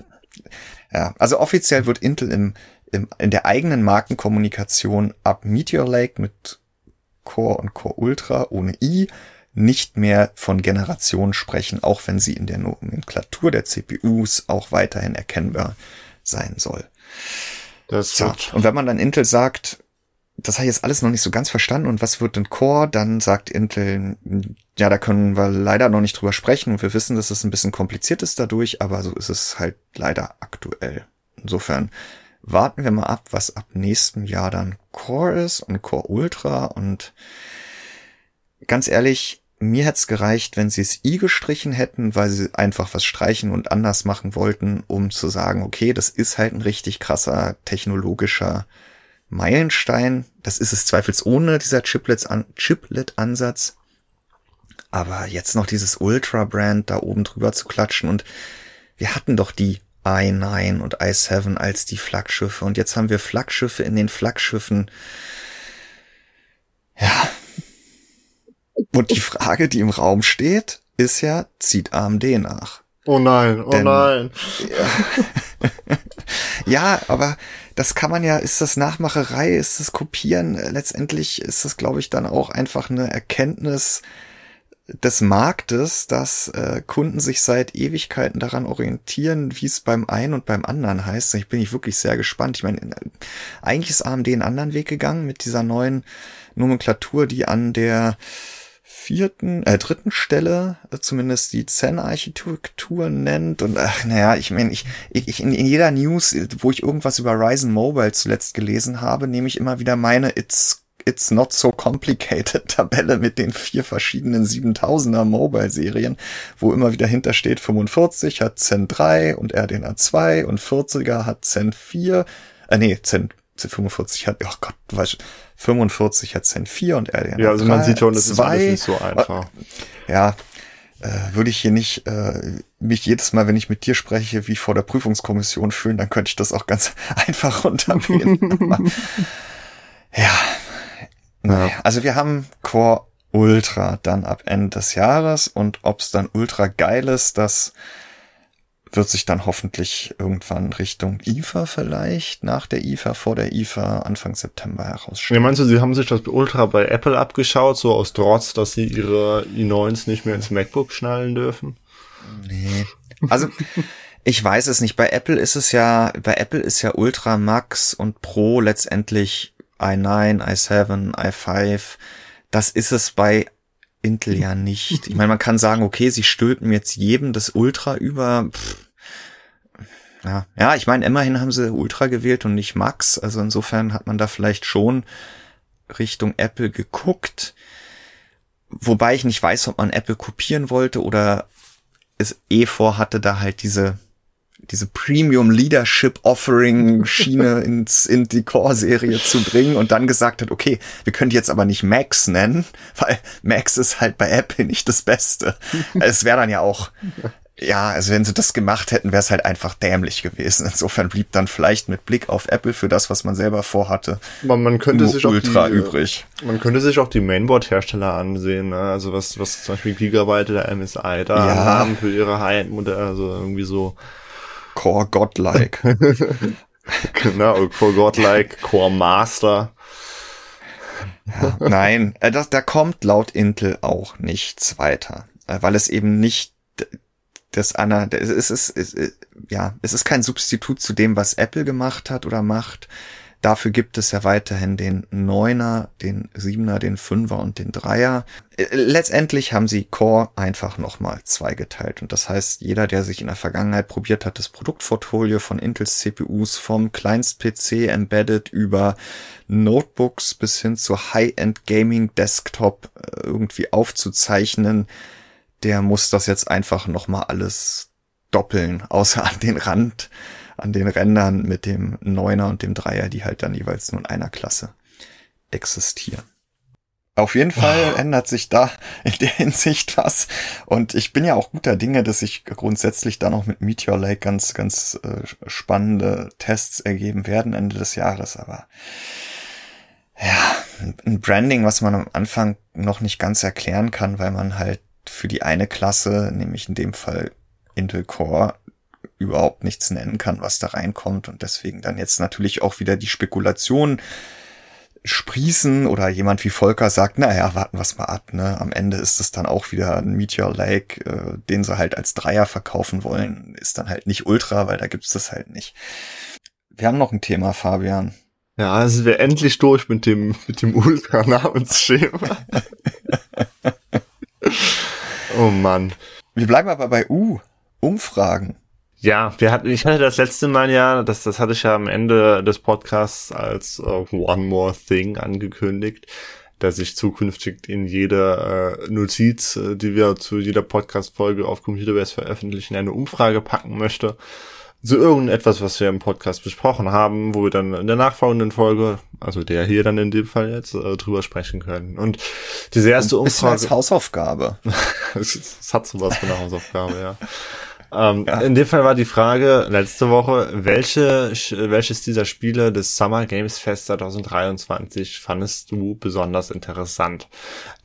ja, also offiziell wird Intel im, im, in der eigenen Markenkommunikation ab Meteor Lake mit Core und Core Ultra ohne i nicht mehr von Generation sprechen, auch wenn sie in der Nomenklatur der CPUs auch weiterhin erkennbar sein soll. Das so, und wenn man dann Intel sagt, das habe ich jetzt alles noch nicht so ganz verstanden. Und was wird denn Core, dann sagt Intel, ja, da können wir leider noch nicht drüber sprechen. Und wir wissen, dass es ein bisschen kompliziert ist dadurch, aber so ist es halt leider aktuell. Insofern warten wir mal ab, was ab nächstem Jahr dann Core ist und Core Ultra. Und ganz ehrlich, mir hätte es gereicht, wenn sie es i gestrichen hätten, weil sie einfach was streichen und anders machen wollten, um zu sagen, okay, das ist halt ein richtig krasser technologischer Meilenstein. Das ist es zweifelsohne, dieser Chiplets-Ansatz. Aber jetzt noch dieses Ultra-Brand da oben drüber zu klatschen und wir hatten doch die i9 und i7 als die Flaggschiffe und jetzt haben wir Flaggschiffe in den Flaggschiffen. Ja. Und die Frage, die im Raum steht, ist ja, zieht AMD nach? Oh nein, oh Denn, nein. Ja, ja, aber das kann man ja, ist das Nachmacherei, ist das Kopieren? Letztendlich ist das, glaube ich, dann auch einfach eine Erkenntnis, des Marktes, dass äh, Kunden sich seit Ewigkeiten daran orientieren, wie es beim einen und beim anderen heißt. Ich bin ich wirklich sehr gespannt. Ich meine, äh, eigentlich ist AMD einen anderen Weg gegangen mit dieser neuen Nomenklatur, die an der vierten, äh, dritten Stelle äh, zumindest die Zen-Architektur nennt. Und ach, naja, ich meine, ich, ich in, in jeder News, wo ich irgendwas über Ryzen Mobile zuletzt gelesen habe, nehme ich immer wieder meine It's It's Not So Complicated Tabelle mit den vier verschiedenen 7000er Mobile-Serien, wo immer wieder hintersteht, 45 hat Zen 3 und RDNA 2 und 40er hat Zen 4, äh nee, Zen 45 hat, oh Gott, du weißt, 45 hat Zen 4 und RDNA 3. Ja, also man sieht schon, das 2, ist alles nicht so einfach. Ja, äh, würde ich hier nicht äh, mich jedes Mal, wenn ich mit dir spreche, wie vor der Prüfungskommission fühlen, dann könnte ich das auch ganz einfach runterbeten. ja, ja. Also wir haben Core Ultra dann ab Ende des Jahres und ob's dann ultra geil ist, das wird sich dann hoffentlich irgendwann Richtung IFA vielleicht, nach der IFA, vor der IFA, Anfang September herausstellen. Ja, meinst du, sie haben sich das Ultra bei Apple abgeschaut, so aus Trotz, dass sie ihre i9s nicht mehr ins MacBook schnallen dürfen? Nee. Also, ich weiß es nicht. Bei Apple ist es ja, bei Apple ist ja Ultra Max und Pro letztendlich i9, i7, i5. Das ist es bei Intel ja nicht. Ich meine, man kann sagen, okay, sie stülpen jetzt jedem das Ultra über. Pff. Ja, ja, ich meine, immerhin haben sie Ultra gewählt und nicht Max. Also insofern hat man da vielleicht schon Richtung Apple geguckt. Wobei ich nicht weiß, ob man Apple kopieren wollte oder es eh vorhatte, da halt diese diese Premium Leadership Offering Schiene ins, in die Core-Serie zu bringen und dann gesagt hat, okay, wir können jetzt aber nicht Max nennen, weil Max ist halt bei Apple nicht das Beste. es wäre dann ja auch, ja, also wenn sie das gemacht hätten, wäre es halt einfach dämlich gewesen. Insofern blieb dann vielleicht mit Blick auf Apple für das, was man selber vorhatte, man, man könnte sich Ultra auch die, übrig. Man könnte sich auch die Mainboard-Hersteller ansehen, ne? also was, was zum Beispiel Gigabyte oder MSI da ja. haben für ihre High-End-Modelle, also irgendwie so Core Godlike. genau, Core Godlike, Core Master. Ja, nein, äh, das, da kommt laut Intel auch nichts weiter, äh, weil es eben nicht das Anna, es ist, es ist, ja, es ist kein Substitut zu dem, was Apple gemacht hat oder macht. Dafür gibt es ja weiterhin den Neuner, den Siebener, den Fünfer und den Dreier. Äh, letztendlich haben sie Core einfach nochmal zweigeteilt. Und das heißt, jeder, der sich in der Vergangenheit probiert hat, das Produktportfolio von Intels CPUs vom Kleinst-PC embedded über Notebooks bis hin zu High-End Gaming Desktop äh, irgendwie aufzuzeichnen, der muss das jetzt einfach nochmal alles doppeln, außer an den Rand an den Rändern mit dem Neuner und dem Dreier, die halt dann jeweils nur in einer Klasse existieren. Auf jeden Fall oh. ändert sich da in der Hinsicht was. Und ich bin ja auch guter Dinge, dass sich grundsätzlich da noch mit Meteor Lake ganz, ganz äh, spannende Tests ergeben werden Ende des Jahres. Aber ja, ein Branding, was man am Anfang noch nicht ganz erklären kann, weil man halt für die eine Klasse, nämlich in dem Fall Intel Core, überhaupt nichts nennen kann, was da reinkommt und deswegen dann jetzt natürlich auch wieder die Spekulation sprießen oder jemand wie Volker sagt, naja, warten wir mal ab, ne? Am Ende ist es dann auch wieder ein Meteor Lake, äh, den sie halt als Dreier verkaufen wollen, ist dann halt nicht Ultra, weil da gibt's das halt nicht. Wir haben noch ein Thema, Fabian. Ja, also wir endlich durch mit dem, mit dem Ultra-Namensschema. oh Mann. Wir bleiben aber bei U. Umfragen. Ja, wir hatten, ich hatte das letzte Mal ja, das, das hatte ich ja am Ende des Podcasts als uh, One More Thing angekündigt, dass ich zukünftig in jede äh, Notiz, äh, die wir zu jeder Podcast-Folge auf Computerbase veröffentlichen, eine Umfrage packen möchte. So irgendetwas, was wir im Podcast besprochen haben, wo wir dann in der nachfolgenden Folge, also der hier dann in dem Fall jetzt, äh, drüber sprechen können. Und diese erste Umfrage. als Hausaufgabe. Es hat sowas von einer Hausaufgabe, ja. Ähm, ja. In dem Fall war die Frage letzte Woche, welche, welches dieser Spiele des Summer Games Fest 2023 fandest du besonders interessant?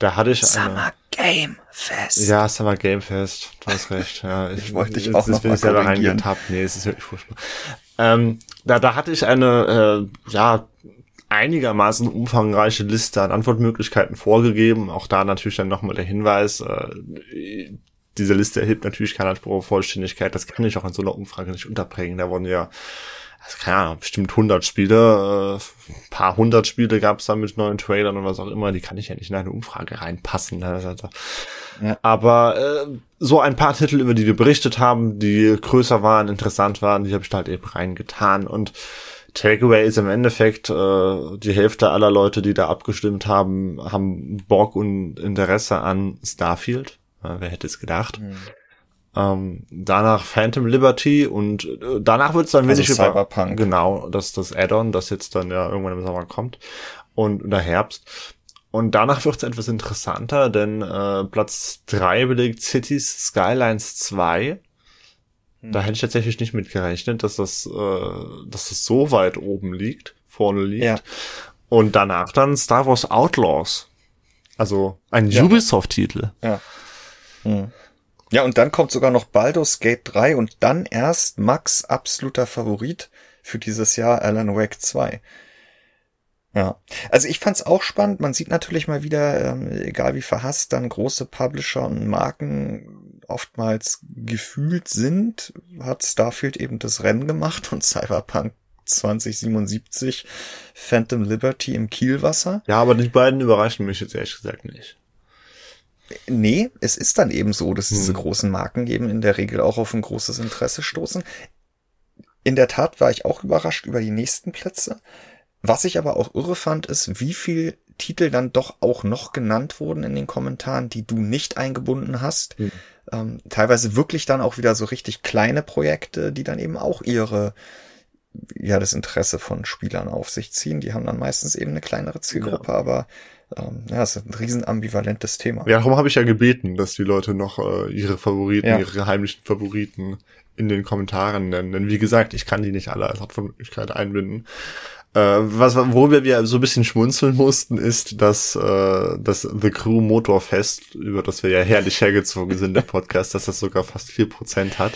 Da hatte ich Summer Game Fest. Ja, Summer Game Fest. Du hast recht. Ja, ich, ich wollte dich auch noch bin ich selber reingetappt. Nee, es ist wirklich furchtbar. Ähm, da, da hatte ich eine, äh, ja, einigermaßen umfangreiche Liste an Antwortmöglichkeiten vorgegeben. Auch da natürlich dann nochmal der Hinweis, äh, diese Liste erhebt natürlich keinen Anspruch auf Vollständigkeit. Das kann ich auch in so einer Umfrage nicht unterbringen. Da wurden ja, also keine Ahnung, bestimmt 100 Spiele, äh, paar hundert Spiele gab es da mit neuen Trailern und was auch immer. Die kann ich ja nicht in eine Umfrage reinpassen. Also, ja. Aber äh, so ein paar Titel, über die wir berichtet haben, die größer waren, interessant waren, die habe ich da halt eben reingetan. Und Takeaway ist im Endeffekt, äh, die Hälfte aller Leute, die da abgestimmt haben, haben Bock und Interesse an Starfield. Ja, wer hätte es gedacht? Mhm. Ähm, danach Phantom Liberty und äh, danach wird es dann also wenig Cyberpunk. Über, genau, das das Add-on, das jetzt dann ja irgendwann im Sommer kommt und in der Herbst. Und danach wird es etwas interessanter, denn äh, Platz drei belegt Cities Skylines 2. Mhm. Da hätte ich tatsächlich nicht mit gerechnet, dass das, äh, dass das so weit oben liegt, vorne liegt. Ja. Und danach dann Star Wars Outlaws. Also ein ja. Ubisoft-Titel. Ja. Hm. Ja, und dann kommt sogar noch Baldur's Gate 3 und dann erst Max absoluter Favorit für dieses Jahr Alan Wake 2. Ja, also ich fand's auch spannend. Man sieht natürlich mal wieder, ähm, egal wie verhasst dann große Publisher und Marken oftmals gefühlt sind, hat Starfield eben das Rennen gemacht und Cyberpunk 2077 Phantom Liberty im Kielwasser. Ja, aber die beiden überraschen mich jetzt ehrlich gesagt nicht. Nee, es ist dann eben so, dass diese hm. großen Marken eben in der Regel auch auf ein großes Interesse stoßen. In der Tat war ich auch überrascht über die nächsten Plätze. Was ich aber auch irre fand, ist, wie viel Titel dann doch auch noch genannt wurden in den Kommentaren, die du nicht eingebunden hast. Mhm. Ähm, teilweise wirklich dann auch wieder so richtig kleine Projekte, die dann eben auch ihre, ja, das Interesse von Spielern auf sich ziehen. Die haben dann meistens eben eine kleinere Zielgruppe, ja. aber ähm, ja, ist ein riesen ambivalentes Thema. Ja, darum habe ich ja gebeten, dass die Leute noch äh, ihre Favoriten, ja. ihre heimlichen Favoriten in den Kommentaren nennen. Denn wie gesagt, ich kann die nicht alle als Hauptmöglichkeit einbinden. Äh, was, worüber wir so ein bisschen schmunzeln mussten, ist, dass äh, das The Crew Motorfest, über das wir ja herrlich hergezogen sind, der Podcast, dass das sogar fast vier Prozent hat.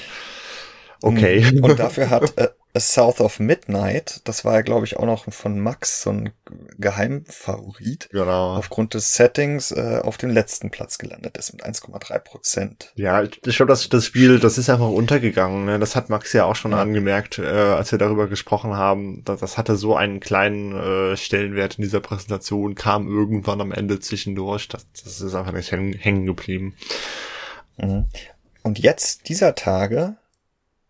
Okay. Und dafür hat äh, South of Midnight, das war ja, glaube ich, auch noch von Max so ein Geheimfavorit. Genau. Aufgrund des Settings äh, auf den letzten Platz gelandet ist mit 1,3 Prozent. Ja, ich glaube, das, das Spiel, das ist einfach untergegangen. Ne? Das hat Max ja auch schon ja. angemerkt, äh, als wir darüber gesprochen haben. Das, das hatte so einen kleinen äh, Stellenwert in dieser Präsentation, kam irgendwann am Ende zwischendurch. Das, das ist einfach nicht hängen geblieben. Mhm. Und jetzt, dieser Tage,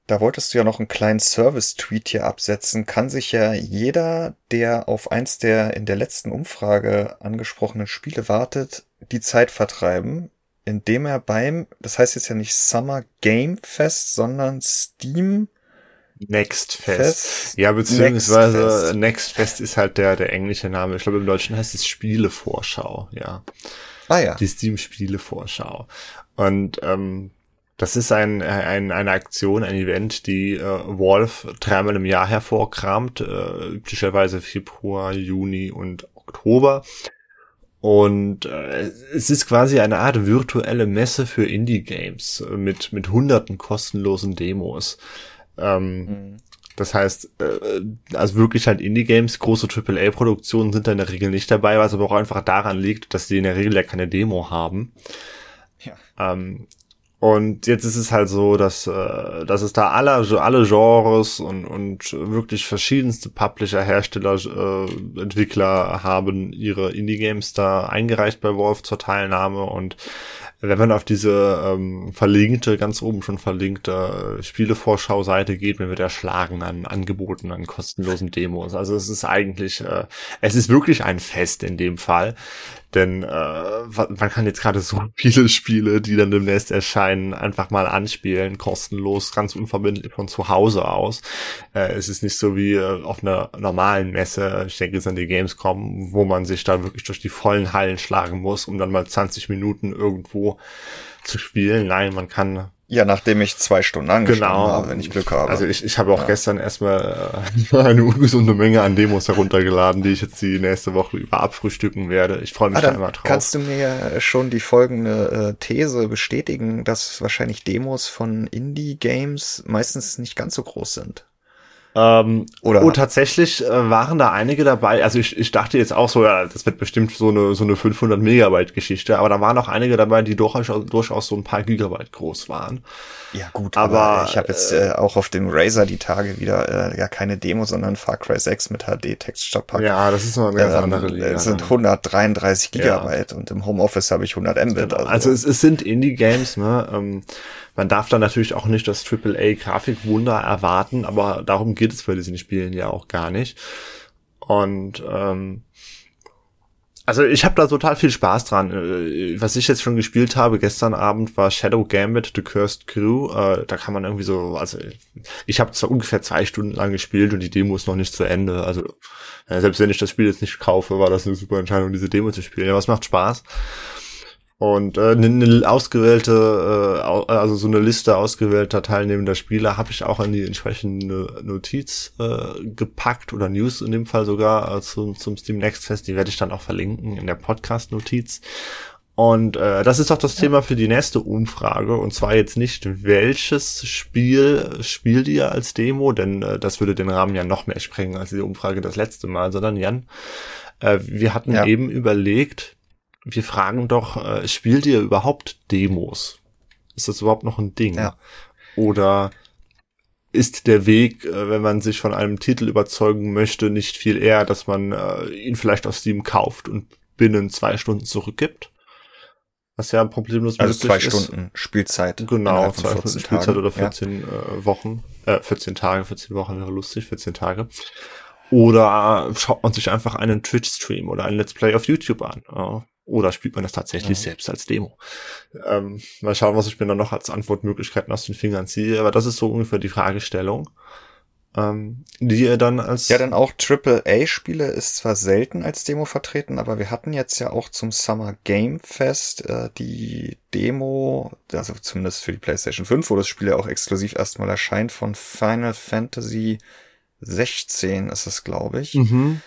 da wolltest du ja noch einen kleinen Service-Tweet hier absetzen. Kann sich ja jeder, der auf eins der in der letzten Umfrage angesprochenen Spiele wartet, die Zeit vertreiben, indem er beim, das heißt jetzt ja nicht Summer Game Fest, sondern Steam Next Fest. Fest. Ja, beziehungsweise Next Fest. Next Fest ist halt der, der englische Name. Ich glaube, im Deutschen heißt es Spielevorschau, ja. Ah ja. Die Steam Spielevorschau. Und ähm, das ist ein, ein, eine Aktion, ein Event, die äh, Wolf dreimal im Jahr hervorkramt, äh, üblicherweise Februar, Juni und Oktober. Und äh, es ist quasi eine Art virtuelle Messe für Indie-Games mit, mit hunderten kostenlosen Demos. Ähm, mhm. Das heißt, äh, also wirklich halt Indie-Games, große AAA-Produktionen sind da in der Regel nicht dabei, was aber auch einfach daran liegt, dass die in der Regel ja keine Demo haben. Ja. Ähm, und jetzt ist es halt so, dass, äh, dass es da alle, alle Genres und, und wirklich verschiedenste Publisher, Hersteller, äh, Entwickler haben ihre Indie-Games da eingereicht bei Wolf zur Teilnahme und wenn man auf diese ähm, verlinkte, ganz oben schon verlinkte Spielevorschau-Seite geht, man wird erschlagen an Angeboten, an kostenlosen Demos. Also es ist eigentlich, äh, es ist wirklich ein Fest in dem Fall. Denn äh, man kann jetzt gerade so viele Spiele, die dann demnächst erscheinen, einfach mal anspielen, kostenlos, ganz unverbindlich von zu Hause aus. Äh, es ist nicht so wie äh, auf einer normalen Messe, ich denke es an die Gamescom, wo man sich da wirklich durch die vollen Hallen schlagen muss, um dann mal 20 Minuten irgendwo zu spielen. Nein, man kann ja, nachdem ich zwei Stunden angeschaut genau. habe, wenn ich Glück habe. Also ich, ich habe auch ja. gestern erstmal äh, eine ungesunde Menge an Demos heruntergeladen, die ich jetzt die nächste Woche über abfrühstücken werde. Ich freue mich ah, da immer drauf. Kannst du mir schon die folgende äh, These bestätigen, dass wahrscheinlich Demos von Indie-Games meistens nicht ganz so groß sind? Ähm, Oder oh, tatsächlich äh, waren da einige dabei. Also ich, ich dachte jetzt auch so, ja, das wird bestimmt so eine so eine 500 Megabyte Geschichte, aber da waren auch einige dabei, die durchaus durchaus so ein paar Gigabyte groß waren. Ja gut, aber, aber ich habe jetzt äh, auch auf dem Razer die Tage wieder äh, ja keine Demo, sondern Far Cry 6 mit HD Textstadtpack. Ja, das ist noch eine ganz ähm, andere Liga. Es sind 133 Gigabyte ja. und im Homeoffice habe ich 100 Mbit. Genau. Also, also es, es sind Indie Games, ne? Ähm, man darf da natürlich auch nicht das AAA-Grafikwunder erwarten, aber darum geht es bei diesen Spielen ja auch gar nicht. Und ähm, also ich habe da total viel Spaß dran. Äh, was ich jetzt schon gespielt habe gestern Abend war Shadow Gambit, The Cursed Crew. Äh, da kann man irgendwie so, also ich habe zwar ungefähr zwei Stunden lang gespielt und die Demo ist noch nicht zu Ende. Also selbst wenn ich das Spiel jetzt nicht kaufe, war das eine super Entscheidung, diese Demo zu spielen. Ja, was macht Spaß. Und äh, eine, eine ausgewählte, äh, also so eine Liste ausgewählter teilnehmender Spieler habe ich auch in die entsprechende Notiz äh, gepackt oder News in dem Fall sogar äh, zum, zum Steam Next Fest. Die werde ich dann auch verlinken in der Podcast-Notiz. Und äh, das ist auch das ja. Thema für die nächste Umfrage. Und zwar jetzt nicht, welches Spiel spielt ihr als Demo, denn äh, das würde den Rahmen ja noch mehr sprengen als die Umfrage das letzte Mal, sondern Jan, äh, wir hatten ja. eben überlegt, wir fragen doch, äh, spielt ihr überhaupt Demos? Ist das überhaupt noch ein Ding? Ja. Oder ist der Weg, äh, wenn man sich von einem Titel überzeugen möchte, nicht viel eher, dass man äh, ihn vielleicht aus Steam kauft und binnen zwei Stunden zurückgibt? Was ja problemlos also zwei ist. Stunden Spielzeit. Genau, zwei Stunden Spielzeit Tagen. oder 14 ja. äh, Wochen. Äh, 14 Tage, 14 Wochen wäre lustig, 14 Tage. Oder schaut man sich einfach einen Twitch-Stream oder ein Let's Play auf YouTube an. Oder spielt man das tatsächlich ja. selbst als Demo? Ähm, mal schauen, was ich mir dann noch als Antwortmöglichkeiten aus den Fingern ziehe. Aber das ist so ungefähr die Fragestellung, ähm, die ihr dann als... Ja, dann auch AAA-Spiele ist zwar selten als Demo vertreten, aber wir hatten jetzt ja auch zum Summer Game Fest äh, die Demo, also zumindest für die PlayStation 5, wo das Spiel ja auch exklusiv erstmal erscheint, von Final Fantasy 16 ist es, glaube ich. Mhm.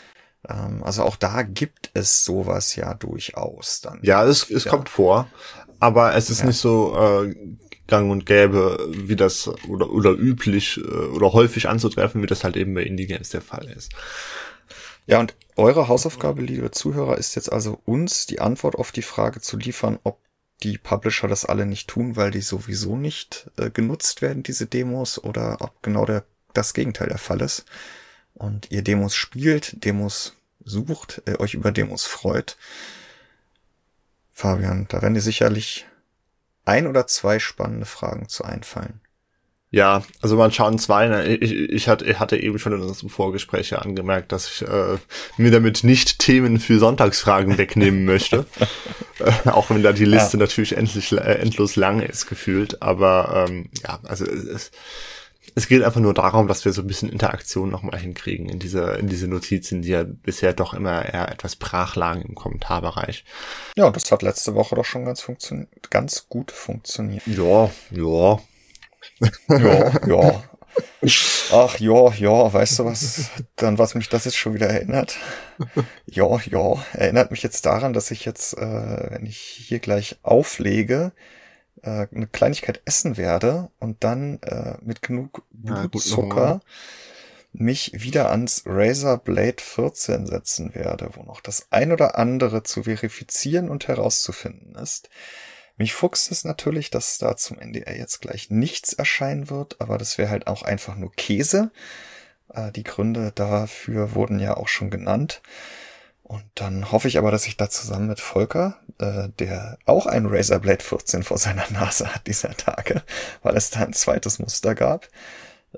Ähm, also auch da gibt es sowas ja durchaus dann. Ja, es, es ja. kommt vor, aber es ist ja. nicht so äh, gang und gäbe, wie das oder, oder üblich äh, oder häufig anzutreffen, wie das halt eben bei Indie-Games der Fall ist. Ja, und eure Hausaufgabe, liebe Zuhörer, ist jetzt also uns die Antwort auf die Frage zu liefern, ob die Publisher das alle nicht tun, weil die sowieso nicht äh, genutzt werden, diese Demos, oder ob genau der, das Gegenteil der Fall ist und ihr Demos spielt, Demos sucht, äh, euch über Demos freut. Fabian, da werden dir sicherlich ein oder zwei spannende Fragen zu einfallen. Ja, also man schauen zwei. Ne? Ich, ich, hatte, ich hatte eben schon in unserem Vorgespräch ja angemerkt, dass ich äh, mir damit nicht Themen für Sonntagsfragen wegnehmen möchte. äh, auch wenn da die Liste ja. natürlich endlich, äh, endlos lang ist gefühlt. Aber ähm, ja, also es, es geht einfach nur darum, dass wir so ein bisschen Interaktion nochmal hinkriegen in diese, in diese Notizen, die ja bisher doch immer eher etwas brach lagen im Kommentarbereich. Ja, das hat letzte Woche doch schon ganz funktioniert, ganz gut funktioniert. Ja, ja. ja, ja. Ach ja, ja, weißt du was, dann was mich das jetzt schon wieder erinnert? Ja, ja, erinnert mich jetzt daran, dass ich jetzt, äh, wenn ich hier gleich auflege, äh, eine Kleinigkeit essen werde und dann äh, mit genug Blutzucker mich wieder ans Razer Blade 14 setzen werde, wo noch das ein oder andere zu verifizieren und herauszufinden ist. Mich fuchst es natürlich, dass da zum NDR jetzt gleich nichts erscheinen wird, aber das wäre halt auch einfach nur Käse. Äh, die Gründe dafür wurden ja auch schon genannt. Und dann hoffe ich aber, dass ich da zusammen mit Volker, äh, der auch ein Razer Blade 14 vor seiner Nase hat dieser Tage, weil es da ein zweites Muster gab,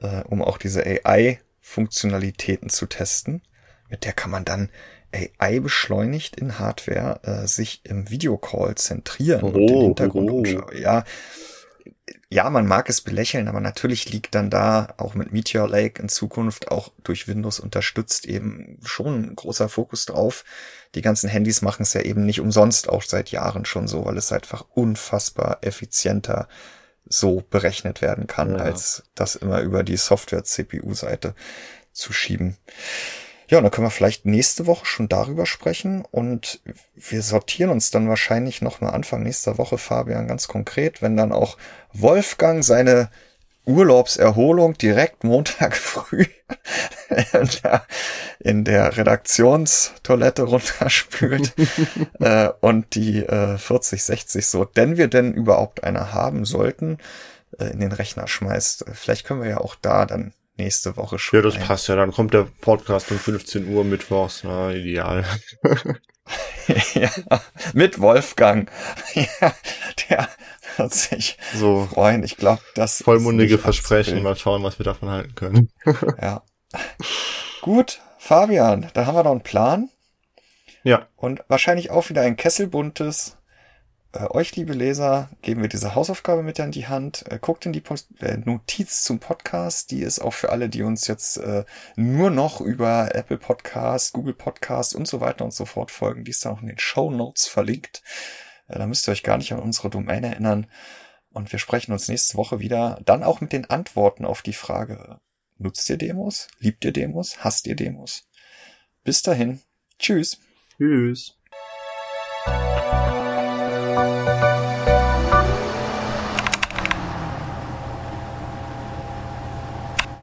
äh, um auch diese AI-Funktionalitäten zu testen. Mit der kann man dann AI beschleunigt in Hardware äh, sich im Videocall zentrieren oh, und den Hintergrund oh, oh. Ja, ja, man mag es belächeln, aber natürlich liegt dann da auch mit Meteor Lake in Zukunft auch durch Windows unterstützt eben schon ein großer Fokus drauf. Die ganzen Handys machen es ja eben nicht umsonst auch seit Jahren schon so, weil es einfach unfassbar effizienter so berechnet werden kann, ja. als das immer über die Software-CPU-Seite zu schieben. Ja, und dann können wir vielleicht nächste Woche schon darüber sprechen und wir sortieren uns dann wahrscheinlich nochmal Anfang nächster Woche, Fabian, ganz konkret, wenn dann auch Wolfgang seine Urlaubserholung direkt Montag früh in der, in der Redaktionstoilette runterspült äh, und die äh, 40, 60 so, denn wir denn überhaupt eine haben sollten, äh, in den Rechner schmeißt. Vielleicht können wir ja auch da dann nächste Woche schon. Ja, das ein. passt ja. Dann kommt der Podcast um 15 Uhr mittwochs. Na, ideal. ja, mit Wolfgang. ja, der wird sich so freuen. Ich glaube, das vollmundige Versprechen. Mal schauen, was wir davon halten können. ja. Gut, Fabian, da haben wir noch einen Plan. Ja. Und wahrscheinlich auch wieder ein kesselbuntes äh, euch, liebe Leser, geben wir diese Hausaufgabe mit an die Hand. Äh, guckt in die Post äh, Notiz zum Podcast. Die ist auch für alle, die uns jetzt äh, nur noch über Apple Podcast, Google Podcast und so weiter und so fort folgen. Die ist dann auch in den Show Notes verlinkt. Äh, da müsst ihr euch gar nicht an unsere Domain erinnern. Und wir sprechen uns nächste Woche wieder. Dann auch mit den Antworten auf die Frage, nutzt ihr Demos? Liebt ihr Demos? Hasst ihr Demos? Bis dahin. Tschüss. Tschüss.